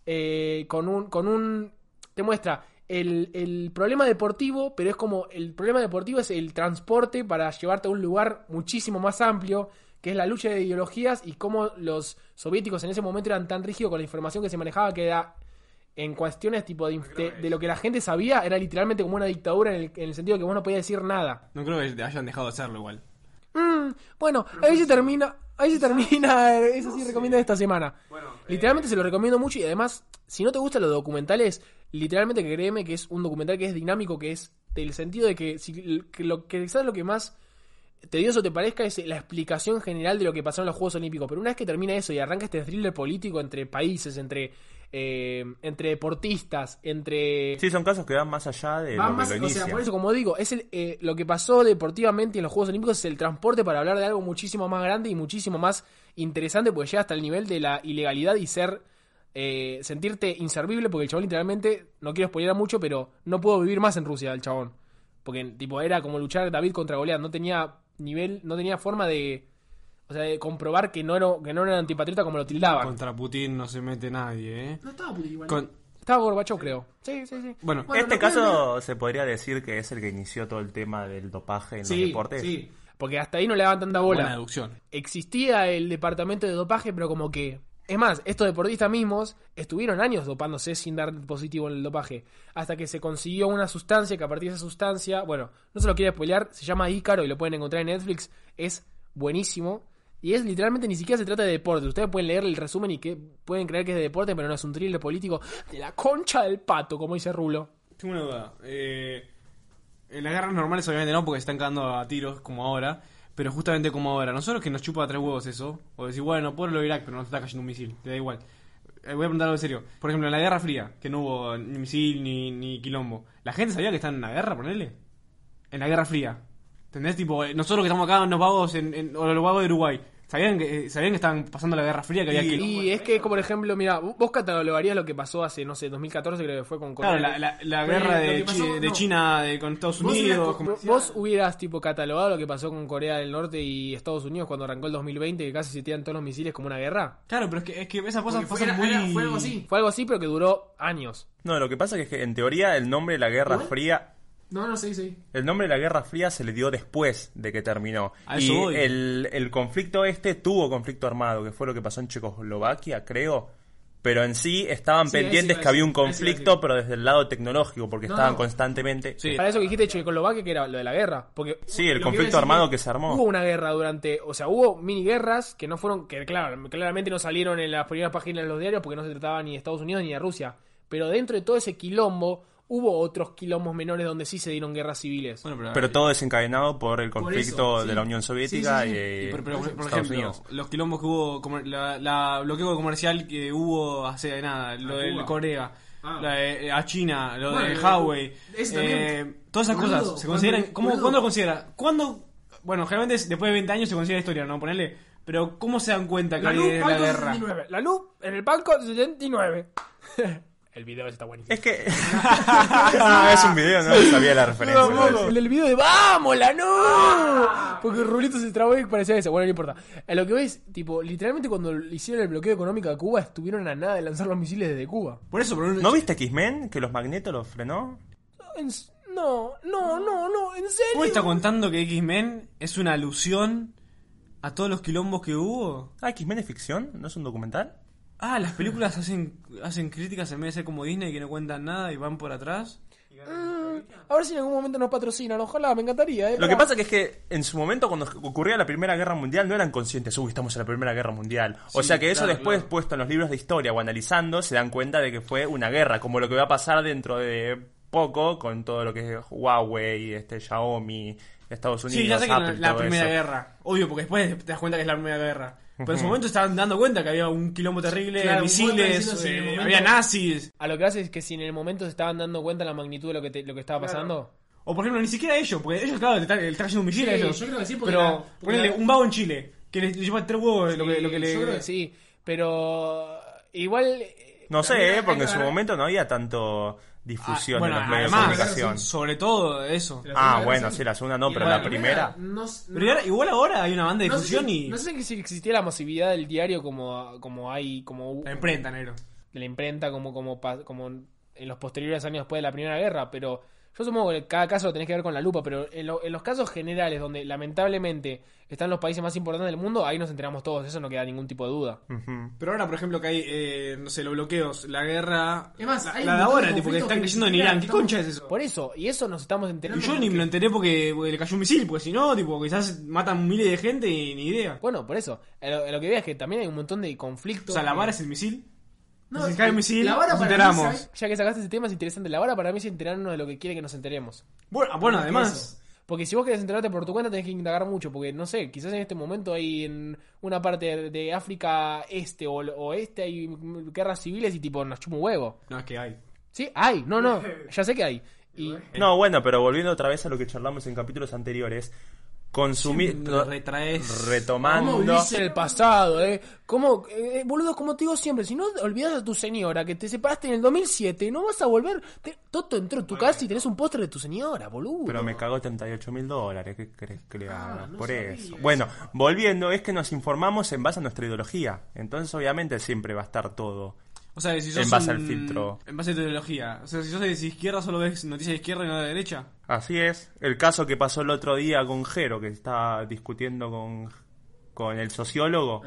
A: eh, con un con un te muestra el, el problema deportivo, pero es como el problema deportivo es el transporte para llevarte a un lugar muchísimo más amplio, que es la lucha de ideologías y cómo los soviéticos en ese momento eran tan rígidos con la información que se manejaba que era en cuestiones tipo de, de- de lo que la gente sabía, era literalmente como una dictadura en el, en el sentido de que vos no podías decir nada.
B: No creo que hayan dejado de hacerlo igual.
A: Mm, bueno, ahí se termina. Ahí se termina. eh, Eso sí recomiendo esta semana. literalmente se lo recomiendo mucho y además, si no te gustan los documentales, literalmente créeme que es un documental que es dinámico, que es del sentido de que, si, que lo que quizás lo que más tedioso te parezca es la explicación general de lo que pasó en los Juegos Olímpicos. Pero una vez que termina eso y arranca este thriller político entre países, entre, eh, entre deportistas, entre
C: Sí, son casos que van más allá de
A: Va
C: lo
A: más-
C: que lo
A: o sea,
C: inicia.
A: por eso, como digo, es el, eh, lo que pasó deportivamente en los Juegos Olímpicos es el transporte para hablar de algo muchísimo más grande y muchísimo más interesante, porque llega hasta el nivel de la ilegalidad y ser. eh, sentirte inservible, porque el chabón literalmente, no quiero spoiler mucho, pero no puedo vivir más en Rusia, el chabón. Porque, tipo, era como luchar David contra Goliat, no tenía nivel, no tenía forma de. O sea, de comprobar que no era, que no era antipatriota como lo tildaban.
B: Contra Putin no se mete nadie, ¿eh?
A: No estaba Putin igual.
B: Con-
A: Estaba Gorbachev, creo. Sí, sí, sí.
B: Bueno,
A: Bueno,
C: este caso se podría decir que es el que inició todo el tema del dopaje en los deportes.
A: Sí, porque hasta ahí no le daban tanta
B: buena
A: bola.
B: deducción.
A: Existía el departamento de dopaje, pero como que. Es más, estos deportistas mismos estuvieron años dopándose sin dar positivo en el dopaje. Hasta que se consiguió una sustancia que a partir de esa sustancia. Bueno, no se lo quiero spoilear, se llama Ícaro y lo pueden encontrar en Netflix. Es buenísimo. Y es literalmente ni siquiera se trata de deporte. Ustedes pueden leer el resumen y que pueden creer que es de deporte, pero no es un thriller político de la concha del pato, como dice Rulo.
B: Tengo una duda. Eh, en las guerras normales obviamente no, porque se están cagando a tiros como ahora. Pero justamente como ahora, nosotros que nos chupa tres huevos eso, o decir, bueno, por lo Irak, pero no te está cayendo un misil, te da igual. Eh, voy a preguntar algo en serio. Por ejemplo, en la Guerra Fría, que no hubo ni misil ni, ni quilombo, ¿la gente sabía que están en la guerra, ponele? En la Guerra Fría. ¿Entendés? Tipo, eh, nosotros que estamos acá, los vagos, en, en- o los vagos de Uruguay, ¿sabían que, eh, ¿sabían que estaban pasando la Guerra Fría? Que había
C: Y-
B: quilombo?
A: Y es que, por ejemplo, mira, vos catalogarías lo que pasó hace, no sé, 2014, creo que fue con Corea.
B: Claro, la, la, la
A: Pero
B: guerra de,
A: que pasó-
B: Chi- de
A: no.
B: China de- con Estados Unidos.
A: vos hubieras tipo catalogado lo que pasó con Corea del Norte y Estados Unidos cuando arrancó el 2020, que casi se tiran todos los misiles como una guerra.
B: Claro, pero es que, es que esas cosas pasan
A: fue- era- fue algo así. Fue algo así, pero que duró años.
C: No, lo que pasa es que en teoría el nombre de la Guerra Fría
A: No, no, sí, sí.
C: El nombre de la Guerra Fría se le dio después de que terminó.
B: A
C: y
B: eso voy.
C: el, el conflicto este tuvo conflicto armado, que fue lo que pasó en Checoslovaquia, creo. Pero en sí estaban
A: Sí, ahí sí
C: pendientes que había un conflicto, pero desde el lado tecnológico, porque
A: No,
C: estaban
A: no.
C: constantemente.
B: Sí.
A: Para eso que dijiste Checoslovaquia, que era lo de la guerra. Porque
C: Sí, el
A: que
C: conflicto armado que se armó.
A: Hubo una guerra durante. O sea, hubo mini guerras que no fueron. Que claro, claramente no salieron en las primeras páginas de los diarios porque no se trataba ni de Estados Unidos ni de Rusia. Pero dentro de todo ese quilombo, hubo otros quilombos menores donde sí se dieron guerras civiles.
B: Bueno, pero,
C: Pero todo desencadenado por el conflicto
A: eso, sí.
C: de la Unión Soviética
A: Sí, sí, sí.
C: y,
B: Y por, pero, por- por
C: Estados
B: ejemplo,
C: Unidos.
B: los quilombos que hubo, como la, la bloqueo comercial que hubo hace nada, lo de. Corea,
A: Ah.
B: la de- a China, lo
A: Bueno,
B: de
A: eh,
B: Huawei, eh, todas esas
A: Boludo,
B: cosas se consideran.
A: cuando-
B: ¿cómo. ¿Cuándo lo considera? ¿Cuándo? Bueno, generalmente es- después de 20 años se considera historia, ¿no? Ponerle. Pero ¿cómo se dan cuenta que
A: La
B: hay
A: luz,
B: de la guerra?
A: 79. La luz en el banco 79. el video está buenísimo.
C: Es que. ah, es un video, no sabía la referencia.
A: el del video de ¡Vamos, la no! Porque Rulito se trabó y parecía eso. Bueno, no importa. A lo que veis, tipo, literalmente cuando hicieron el bloqueo económico a Cuba, estuvieron a nada de lanzar los misiles desde Cuba.
B: Por eso, pero
C: ¿No viste X-Men? Que los magnetos los frenó.
A: No, no, no, no, en serio.
B: ¿Cómo está contando que X-Men es una alusión a todos los quilombos que hubo?
C: Ah, X-Men es ficción, ¿no es un documental?
B: Ah, las películas hacen, hacen críticas en vez de ser como Disney que no cuentan nada y van por atrás.
A: Mm, a ver si en algún momento nos patrocinan. Ojalá, me encantaría. ¿eh?
C: Lo que pasa que es que en su momento cuando ocurría la Primera Guerra Mundial no eran conscientes, uy, estamos en la Primera Guerra Mundial. O
B: Sí,
C: sea que eso
B: claro,
C: después
B: claro.
C: puesto en los libros de historia o analizando se dan cuenta de que fue una guerra, como lo que va a pasar dentro de poco con todo lo que es Huawei, este Xiaomi, Estados Unidos,
B: Sí, ya sé que la, la primera
C: eso.
B: guerra. Obvio, porque después te das cuenta que es la primera guerra. Pero en su momento estaban dando cuenta que había un quilombo terrible,
A: Claro,
B: misiles, eh,
A: momento-
B: había nazis.
A: A lo que hace es que si en el momento se estaban dando cuenta la magnitud de lo que, te- lo que estaba pasando.
B: O por ejemplo, ni siquiera ellos, porque ellos, claro, le están, le están cayendo un misil
A: Sí,
B: a ellos.
A: yo creo que sí, porque
B: Pero
A: la- porque
B: ponele
A: la-
B: un vago en Chile, que le, le lleva tres huevos lo que, lo que le...
A: Yo creo que sí, pero igual... eh,
C: No sé, ¿eh? porque
A: que
C: en su momento no había tanto
B: Ah,
C: difusión
B: bueno,
C: en los medios de comunicación.
B: sobre todo eso.
C: Ah, bueno, sí, la segunda no, pero la primera...
A: No,
B: Pero igual, ahora hay una banda de
A: no sé
B: difusión
A: si-
B: y...
A: No sé si existía la masividad del diario como, como hay... Como,
B: La imprenta, negro.
A: de la imprenta como, como, como en los posteriores años después de la Primera Guerra, pero yo supongo que cada caso lo tenés que ver con la lupa, pero en, lo- en los casos generales donde lamentablemente están los países más importantes del mundo, ahí nos enteramos todos, eso no queda ningún tipo de duda.
B: Pero ahora, por ejemplo, que hay, eh, no sé, los bloqueos, la guerra...
A: Es más,
B: la,
A: hay
B: la
A: un
B: de ahora, tipo, que están
A: que
B: cayendo en Irán. ¿Qué
A: estamos-
B: concha es eso?
A: Por eso, y eso nos estamos
B: Y
A: enterando.
B: yo ni me lo enteré porque, porque le cayó un misil, porque si no, tipo, quizás matan miles de gente y ni idea.
A: Bueno, por eso, a lo, que veo es que también hay un montón de
B: O
A: conflictos.
B: sea, la vara es el misil.
A: No,
B: si cae el misil,
A: la vara
B: nos
A: para mí,
B: enteramos.
A: ¿sabes? Ya que sacaste ese tema es interesante. La vara para mí es enterarnos de lo que quiere que nos enteremos.
B: Bueno, ah, bueno además...
A: Porque si vos querés enterarte por tu cuenta tenés que indagar mucho, porque no sé, quizás en este momento hay en una parte de, de África este o oeste hay guerras civiles y tipo nos chupa un huevo.
B: No, es que hay.
A: Sí, hay, no, no, ya sé que hay. Y
C: No, bueno, pero volviendo otra vez a lo que charlamos en capítulos anteriores, consumir...
B: Retraes.
A: ¿Cómo
C: Retomando...
A: en el pasado, eh? ¿Cómo, eh, boludo, como te digo siempre, si no olvidas a tu señora que te separaste en el 2007, no vas a volver. Te- Toto entró en tu casa y tenés un póster de tu señora, boludo.
C: Pero me cagó 38 mil dólares, ¿qué crees que le
A: Ah, no
C: Por eso. Bueno, volviendo, es que nos informamos en base a nuestra ideología. Entonces, obviamente, siempre va a estar todo.
B: O sea, si sos
C: En base al filtro.
B: En base a tu ideología. O sea, si sos de izquierda, solo ves noticias de izquierda y no de derecha.
C: Así es. El caso que pasó el otro día con Jero, que estaba discutiendo con, con el sociólogo,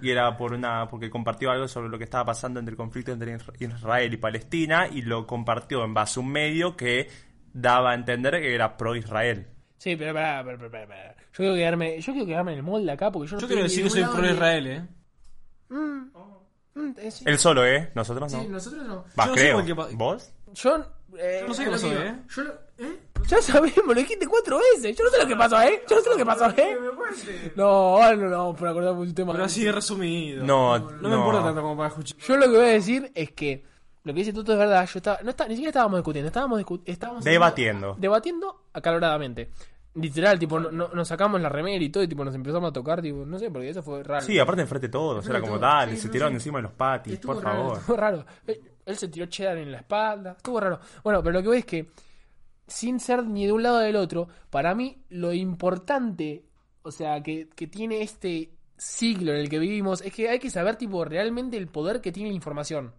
C: y era por una porque compartió algo sobre lo que estaba pasando entre el conflicto entre Israel y Palestina, y lo compartió en base a un medio que daba a entender que era pro-Israel.
A: Sí, pero pará, pará, pará, pará. Yo quiero quedarme, yo quiero quedarme en el molde acá porque yo no
B: Yo quiero decir
A: de
B: que soy
A: lado
B: pro
A: ni-
B: Israel, eh.
A: Mm, eh, sí.
C: Él solo, ¿eh? Nosotros no.
A: Sí, nosotros no.
C: Va,
B: Yo no sé
C: creo.
B: por qué pa-
C: ¿Vos?
A: Yo, eh,
B: Yo no sé qué
A: lo
B: pasó,
A: que.
B: ¿eh?
A: Yo lo- ¿eh? Ya sabemos, lo dijiste cuatro veces. Yo no sé lo que pasó, ¿eh? Yo no sé lo que pasó, ¿eh? No, ahora no, no, por acordarme un tema.
B: Pero así de resumido.
C: No,
B: No me importa tanto como para escuchar.
A: Yo lo que voy a decir es que lo que dice Toto es verdad. Yo estaba, no está, ni siquiera estábamos discutiendo, estábamos, discu- estábamos
C: Debatiendo.
A: debatiendo acaloradamente. Literal, tipo, no- no- nos sacamos la remera y todo, y tipo, nos empezamos a tocar, tipo, no sé, porque eso fue raro.
C: Sí, aparte enfrente de todos. Era como
A: todos,
C: dale,
A: sí,
C: se
A: no
C: tiraron
A: sé.
C: encima de los patis,
A: Estuvo
C: por
A: raro,
C: favor.
A: Estuvo raro. Él, él se tiró cheddar en la espalda. Estuvo raro. Bueno, pero lo que voy es que, sin ser ni de un lado del otro, para mí lo importante, o sea, que, que tiene este siglo en el que vivimos, es que hay que saber, tipo, realmente el poder que tiene la información.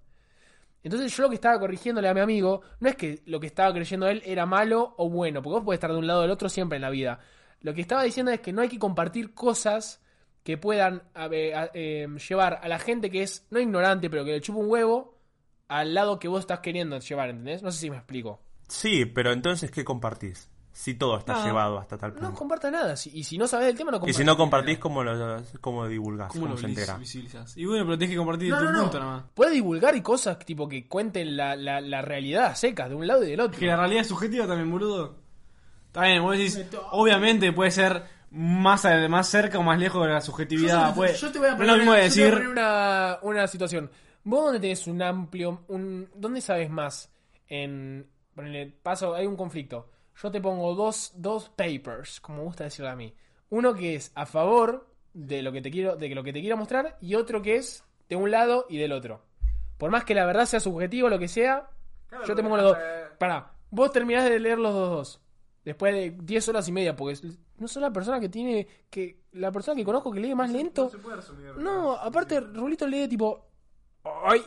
A: Entonces yo lo que estaba corrigiéndole a mi amigo no es que lo que estaba creyendo él era malo o bueno, porque vos podés estar de un lado o del otro siempre en la vida. Lo que estaba diciendo es que no hay que compartir cosas que puedan eh, llevar a la gente que es no ignorante, pero que le chupa un huevo, al lado que vos estás queriendo llevar, ¿entendés? No sé si me explico.
C: Sí, pero entonces, ¿qué compartís? Si todo está
A: No,
C: llevado hasta tal
A: No
C: punto.
A: comparta nada. si- y si no sabés del tema, no
C: y
A: compartas.
C: si no compartís, ¿cómo lo, cómo divulgás?
B: ¿Cómo
C: ¿Cómo,
B: lo
C: se
B: visibilizás? Y bueno, pero tenés que compartir
A: No,
B: tu
A: no, no.
B: punto nada más.
A: Puede divulgar y cosas tipo que cuenten la, la, la realidad a secas de un lado y del otro.
B: Que la realidad es subjetiva también, boludo. Está bien, vos decís, obviamente puede ser más, a- más cerca o más lejos de la subjetividad.
A: Yo,
B: puede-
A: yo te voy a
B: no
A: poner,
B: es lo mismo de
A: yo te voy a
B: decir,
A: poner una, una situación. ¿Vos dónde tenés un amplio... Un, ¿Dónde sabes más? En... Ponele, paso, hay un conflicto. Yo te pongo dos, dos papers, como me gusta decirlo a mí. Uno que es a favor de lo que te quiero, de lo que te quiero mostrar, y otro que es de un lado y del otro. Por más que la verdad sea subjetivo, lo que sea, yo te pongo los dos. Pará, vos terminás de leer los dos dos. Después de 10 horas y media, porque no soy la persona que tiene. que La persona que conozco que lee más lento. No, aparte, Rulito lee tipo. Hoy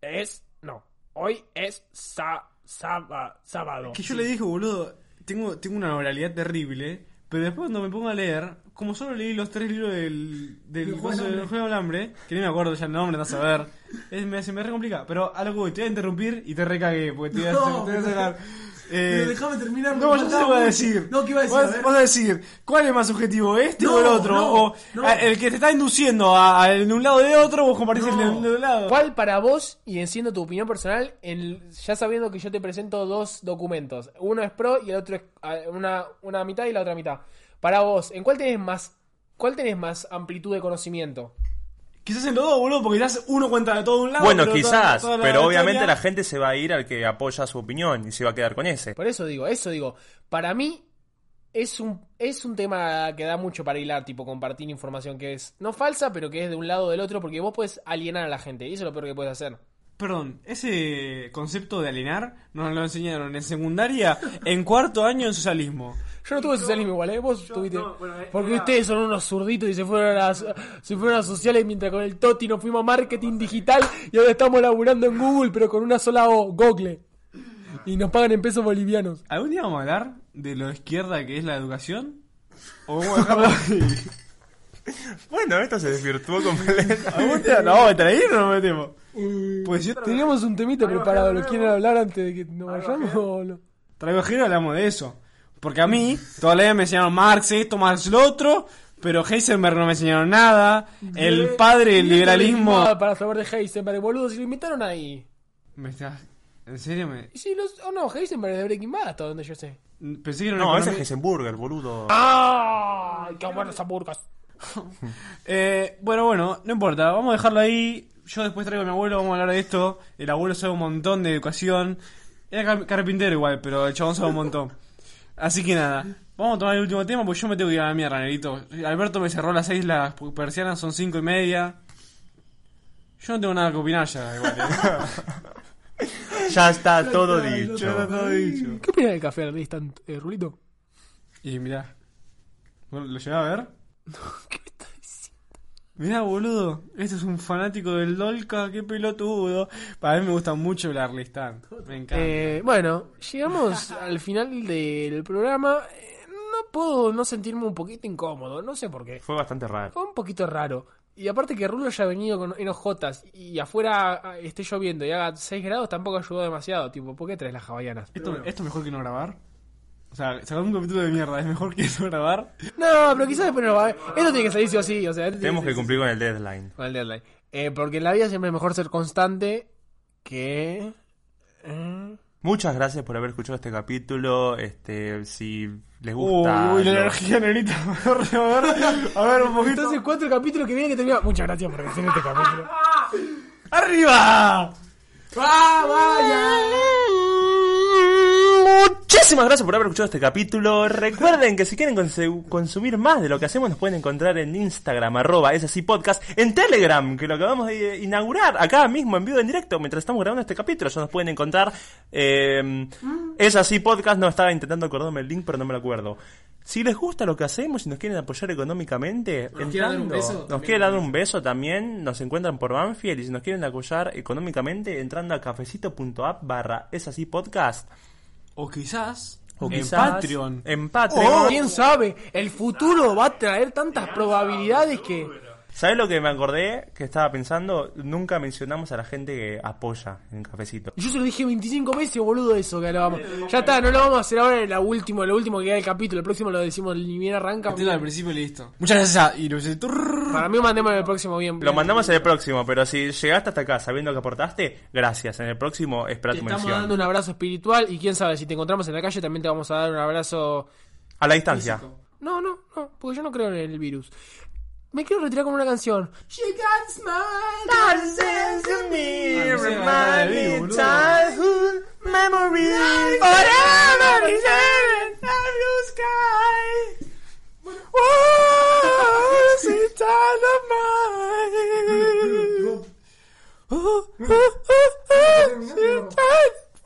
A: es. No, hoy es sa- saba- sábado.
B: que yo le dije, boludo, tengo, tengo una oralidad terrible, pero después cuando me pongo a leer, como solo leí los tres libros del, del,
A: Juego del
B: juego del hambre, que ni me acuerdo ya el nombre, no a ver, es, me, se me re complica. Pero a lo que voy, te voy a interrumpir y te recagué, porque te voy a,
A: No,
B: te voy a
A: pero-
B: sacar. Eh,
A: Pero déjame terminar.
B: No, yo que voy a decir.
A: No, ¿qué iba a decir?
B: Vas,
A: A ver.
B: vas a decir, ¿cuál es más subjetivo, este
A: No,
B: o el otro?
A: no,
B: o
A: no.
B: a- el que te está induciendo a, a- de un lado o de otro, vos compartís el de,
A: No.
B: de un lado.
A: ¿Cuál para vos, y enciendo tu opinión personal, en- ya sabiendo que yo te presento dos documentos? Uno es pro y el otro es una, una mitad y la otra mitad. Para vos, ¿en cuál tenés más, cuál tenés más amplitud de conocimiento?
B: Quizás en los dos, boludo, porque quizás uno cuenta de todo un lado.
C: Bueno,
B: pero
C: quizás,
B: toda la
C: pero obviamente la gente se va a ir al que apoya su opinión y se va a quedar con ese.
A: Por eso digo, eso digo. Para mí es un, es un tema que da mucho para hilar, tipo compartir información que es no falsa, pero que es de un lado o del otro, porque vos puedes alienar a la gente, y eso es lo peor que puedes hacer.
B: Perdón, ese concepto de alienar nos lo enseñaron en secundaria en cuarto año en socialismo.
A: Yo no tuve socialismo igual, ¿eh? Vos tuviste.
B: no, bueno, eh,
A: porque
B: era-
A: ustedes son unos zurditos y se fueron, a las, se fueron a sociales mientras con el Toti nos fuimos a marketing digital y ahora estamos laburando en Google, pero con una sola O, Google. Y nos pagan en pesos bolivianos.
B: ¿Algún día vamos a hablar de lo de izquierda que es la educación? ¿O vamos a dejarlo ahí?
C: Bueno, esto se desvirtuó completamente.
B: ¿Algún día? No, entre ahí no nos metemos. Pues yo
A: Teníamos un temita preparado, ¿lo quieren hablar antes de que nos vayamos o no?
B: traigo giro y hablamos de eso. Porque a mí, toda la vida me enseñaron Marx esto, Marx lo otro, pero Heisenberg no me enseñaron nada. El padre del liberalismo...
A: Para saber de Heisenberg, boludo, si lo invitaron ahí.
B: ¿Me estás... ¿En serio? Me...
A: Y si los. Oh no, Heisenberg es de Breaking Bad, hasta donde yo sé.
B: Pensé que era una
C: No, ese es Heisenburger, boludo.
A: ¡Ah! ¡Qué buenas hamburgas!
B: Eh, bueno, bueno, no importa, vamos a dejarlo ahí. Yo después traigo a mi abuelo, vamos a hablar de esto. El abuelo sabe un montón de educación. Era car- carpintero igual, pero el chabón sabe un montón. Así que nada, vamos a tomar el último tema porque yo me tengo que ir a la mierda, negrito. Alberto me cerró las seis, las persianas son cinco y media. Yo no tengo nada que opinar ya, igual. ¿eh?
C: Ya está todo
B: Ya
C: dicho.
B: está todo dicho.
A: ¿Qué opinas del café eh, Rulito?
B: Y mirá, ¿lo llevé a ver?
A: ¿Qué me estás diciendo?
B: Mirá, boludo, este es un fanático del Dolca, qué pelotudo. Para mí me gusta mucho el Arlistán. Me encanta.
A: Eh, bueno, llegamos al final del programa. Eh, No puedo no sentirme un poquito incómodo, no sé por qué.
C: Fue bastante raro.
A: Fue un poquito raro. Y aparte que Rulo haya venido con enojotas y afuera ah, esté lloviendo y haga 6 grados tampoco ayudó demasiado. Tipo, ¿por qué traes las hawaianas?
B: ¿Esto, ¿Esto es mejor que no grabar? O sea, sacar un capítulo de mierda es mejor que no grabar.
A: No, pero quizás después no va. Esto tiene que salir sí o sí. O sea, esto tiene
C: Tenemos que
A: salir
C: cumplir con el deadline.
A: Con el deadline. Eh, porque en la vida siempre es mejor ser constante que. eh,
C: Muchas gracias por haber escuchado este capítulo. Este, si les gusta.
B: uy, la
C: lo-
B: energía, negrita. A ver, a ver, un poquito.
A: Entonces, cuatro capítulos que vienen que termina. Muchas gracias por hacer este capítulo.
B: ¡Arriba!
A: ¡Ah, vaya!
C: Muchísimas gracias por haber escuchado este capítulo. Recuerden que si quieren consumir más de lo que hacemos, nos pueden encontrar en Instagram, arroba es así podcast, en Telegram, que lo acabamos de inaugurar acá mismo en vivo en directo, mientras estamos grabando este capítulo. Ya nos pueden encontrar. eh, Es así podcast, no estaba intentando acordarme el link, pero no me lo acuerdo. Si les gusta lo que hacemos y nos quieren apoyar económicamente,
B: Nos quieren dar un beso,
C: nos quieren dar un beso también, nos encuentran por Banfield y si nos quieren apoyar económicamente, entrando a cafecito.app barra es así podcast.
B: O quizás,
C: O
B: en
C: quizás
B: Patreon.
C: En Patreon.
A: Oh, ¿Quién sabe? El futuro va a traer tantas probabilidades que...
C: ¿Sabes lo que me acordé? Que estaba pensando, nunca mencionamos a la gente que apoya en Cafecito.
A: Yo se lo dije 25 veces, boludo, eso que hablábamos. Ya está, no lo vamos a hacer ahora en la última, lo último que queda del capítulo. El próximo lo decimos ni bien arranca.
B: Metelo al principio y listo. Muchas gracias a Hirose.
A: Para mí mandemos en el próximo bien.
C: Lo mandamos en el próximo, pero si llegaste hasta acá sabiendo que aportaste, gracias. En el próximo espera
A: Te
C: tu
A: estamos
C: mención.
A: dando un abrazo espiritual y quién sabe, si te encontramos en la calle también te vamos a dar un abrazo...
C: A la distancia.
A: No, no, no, porque yo no creo en el virus. Me quiero retirar con una canción. She got smile,
B: remind me of
C: childhood memories.
A: Forever is in the blue sky. Oh, sweet child of mine. Oh, oh,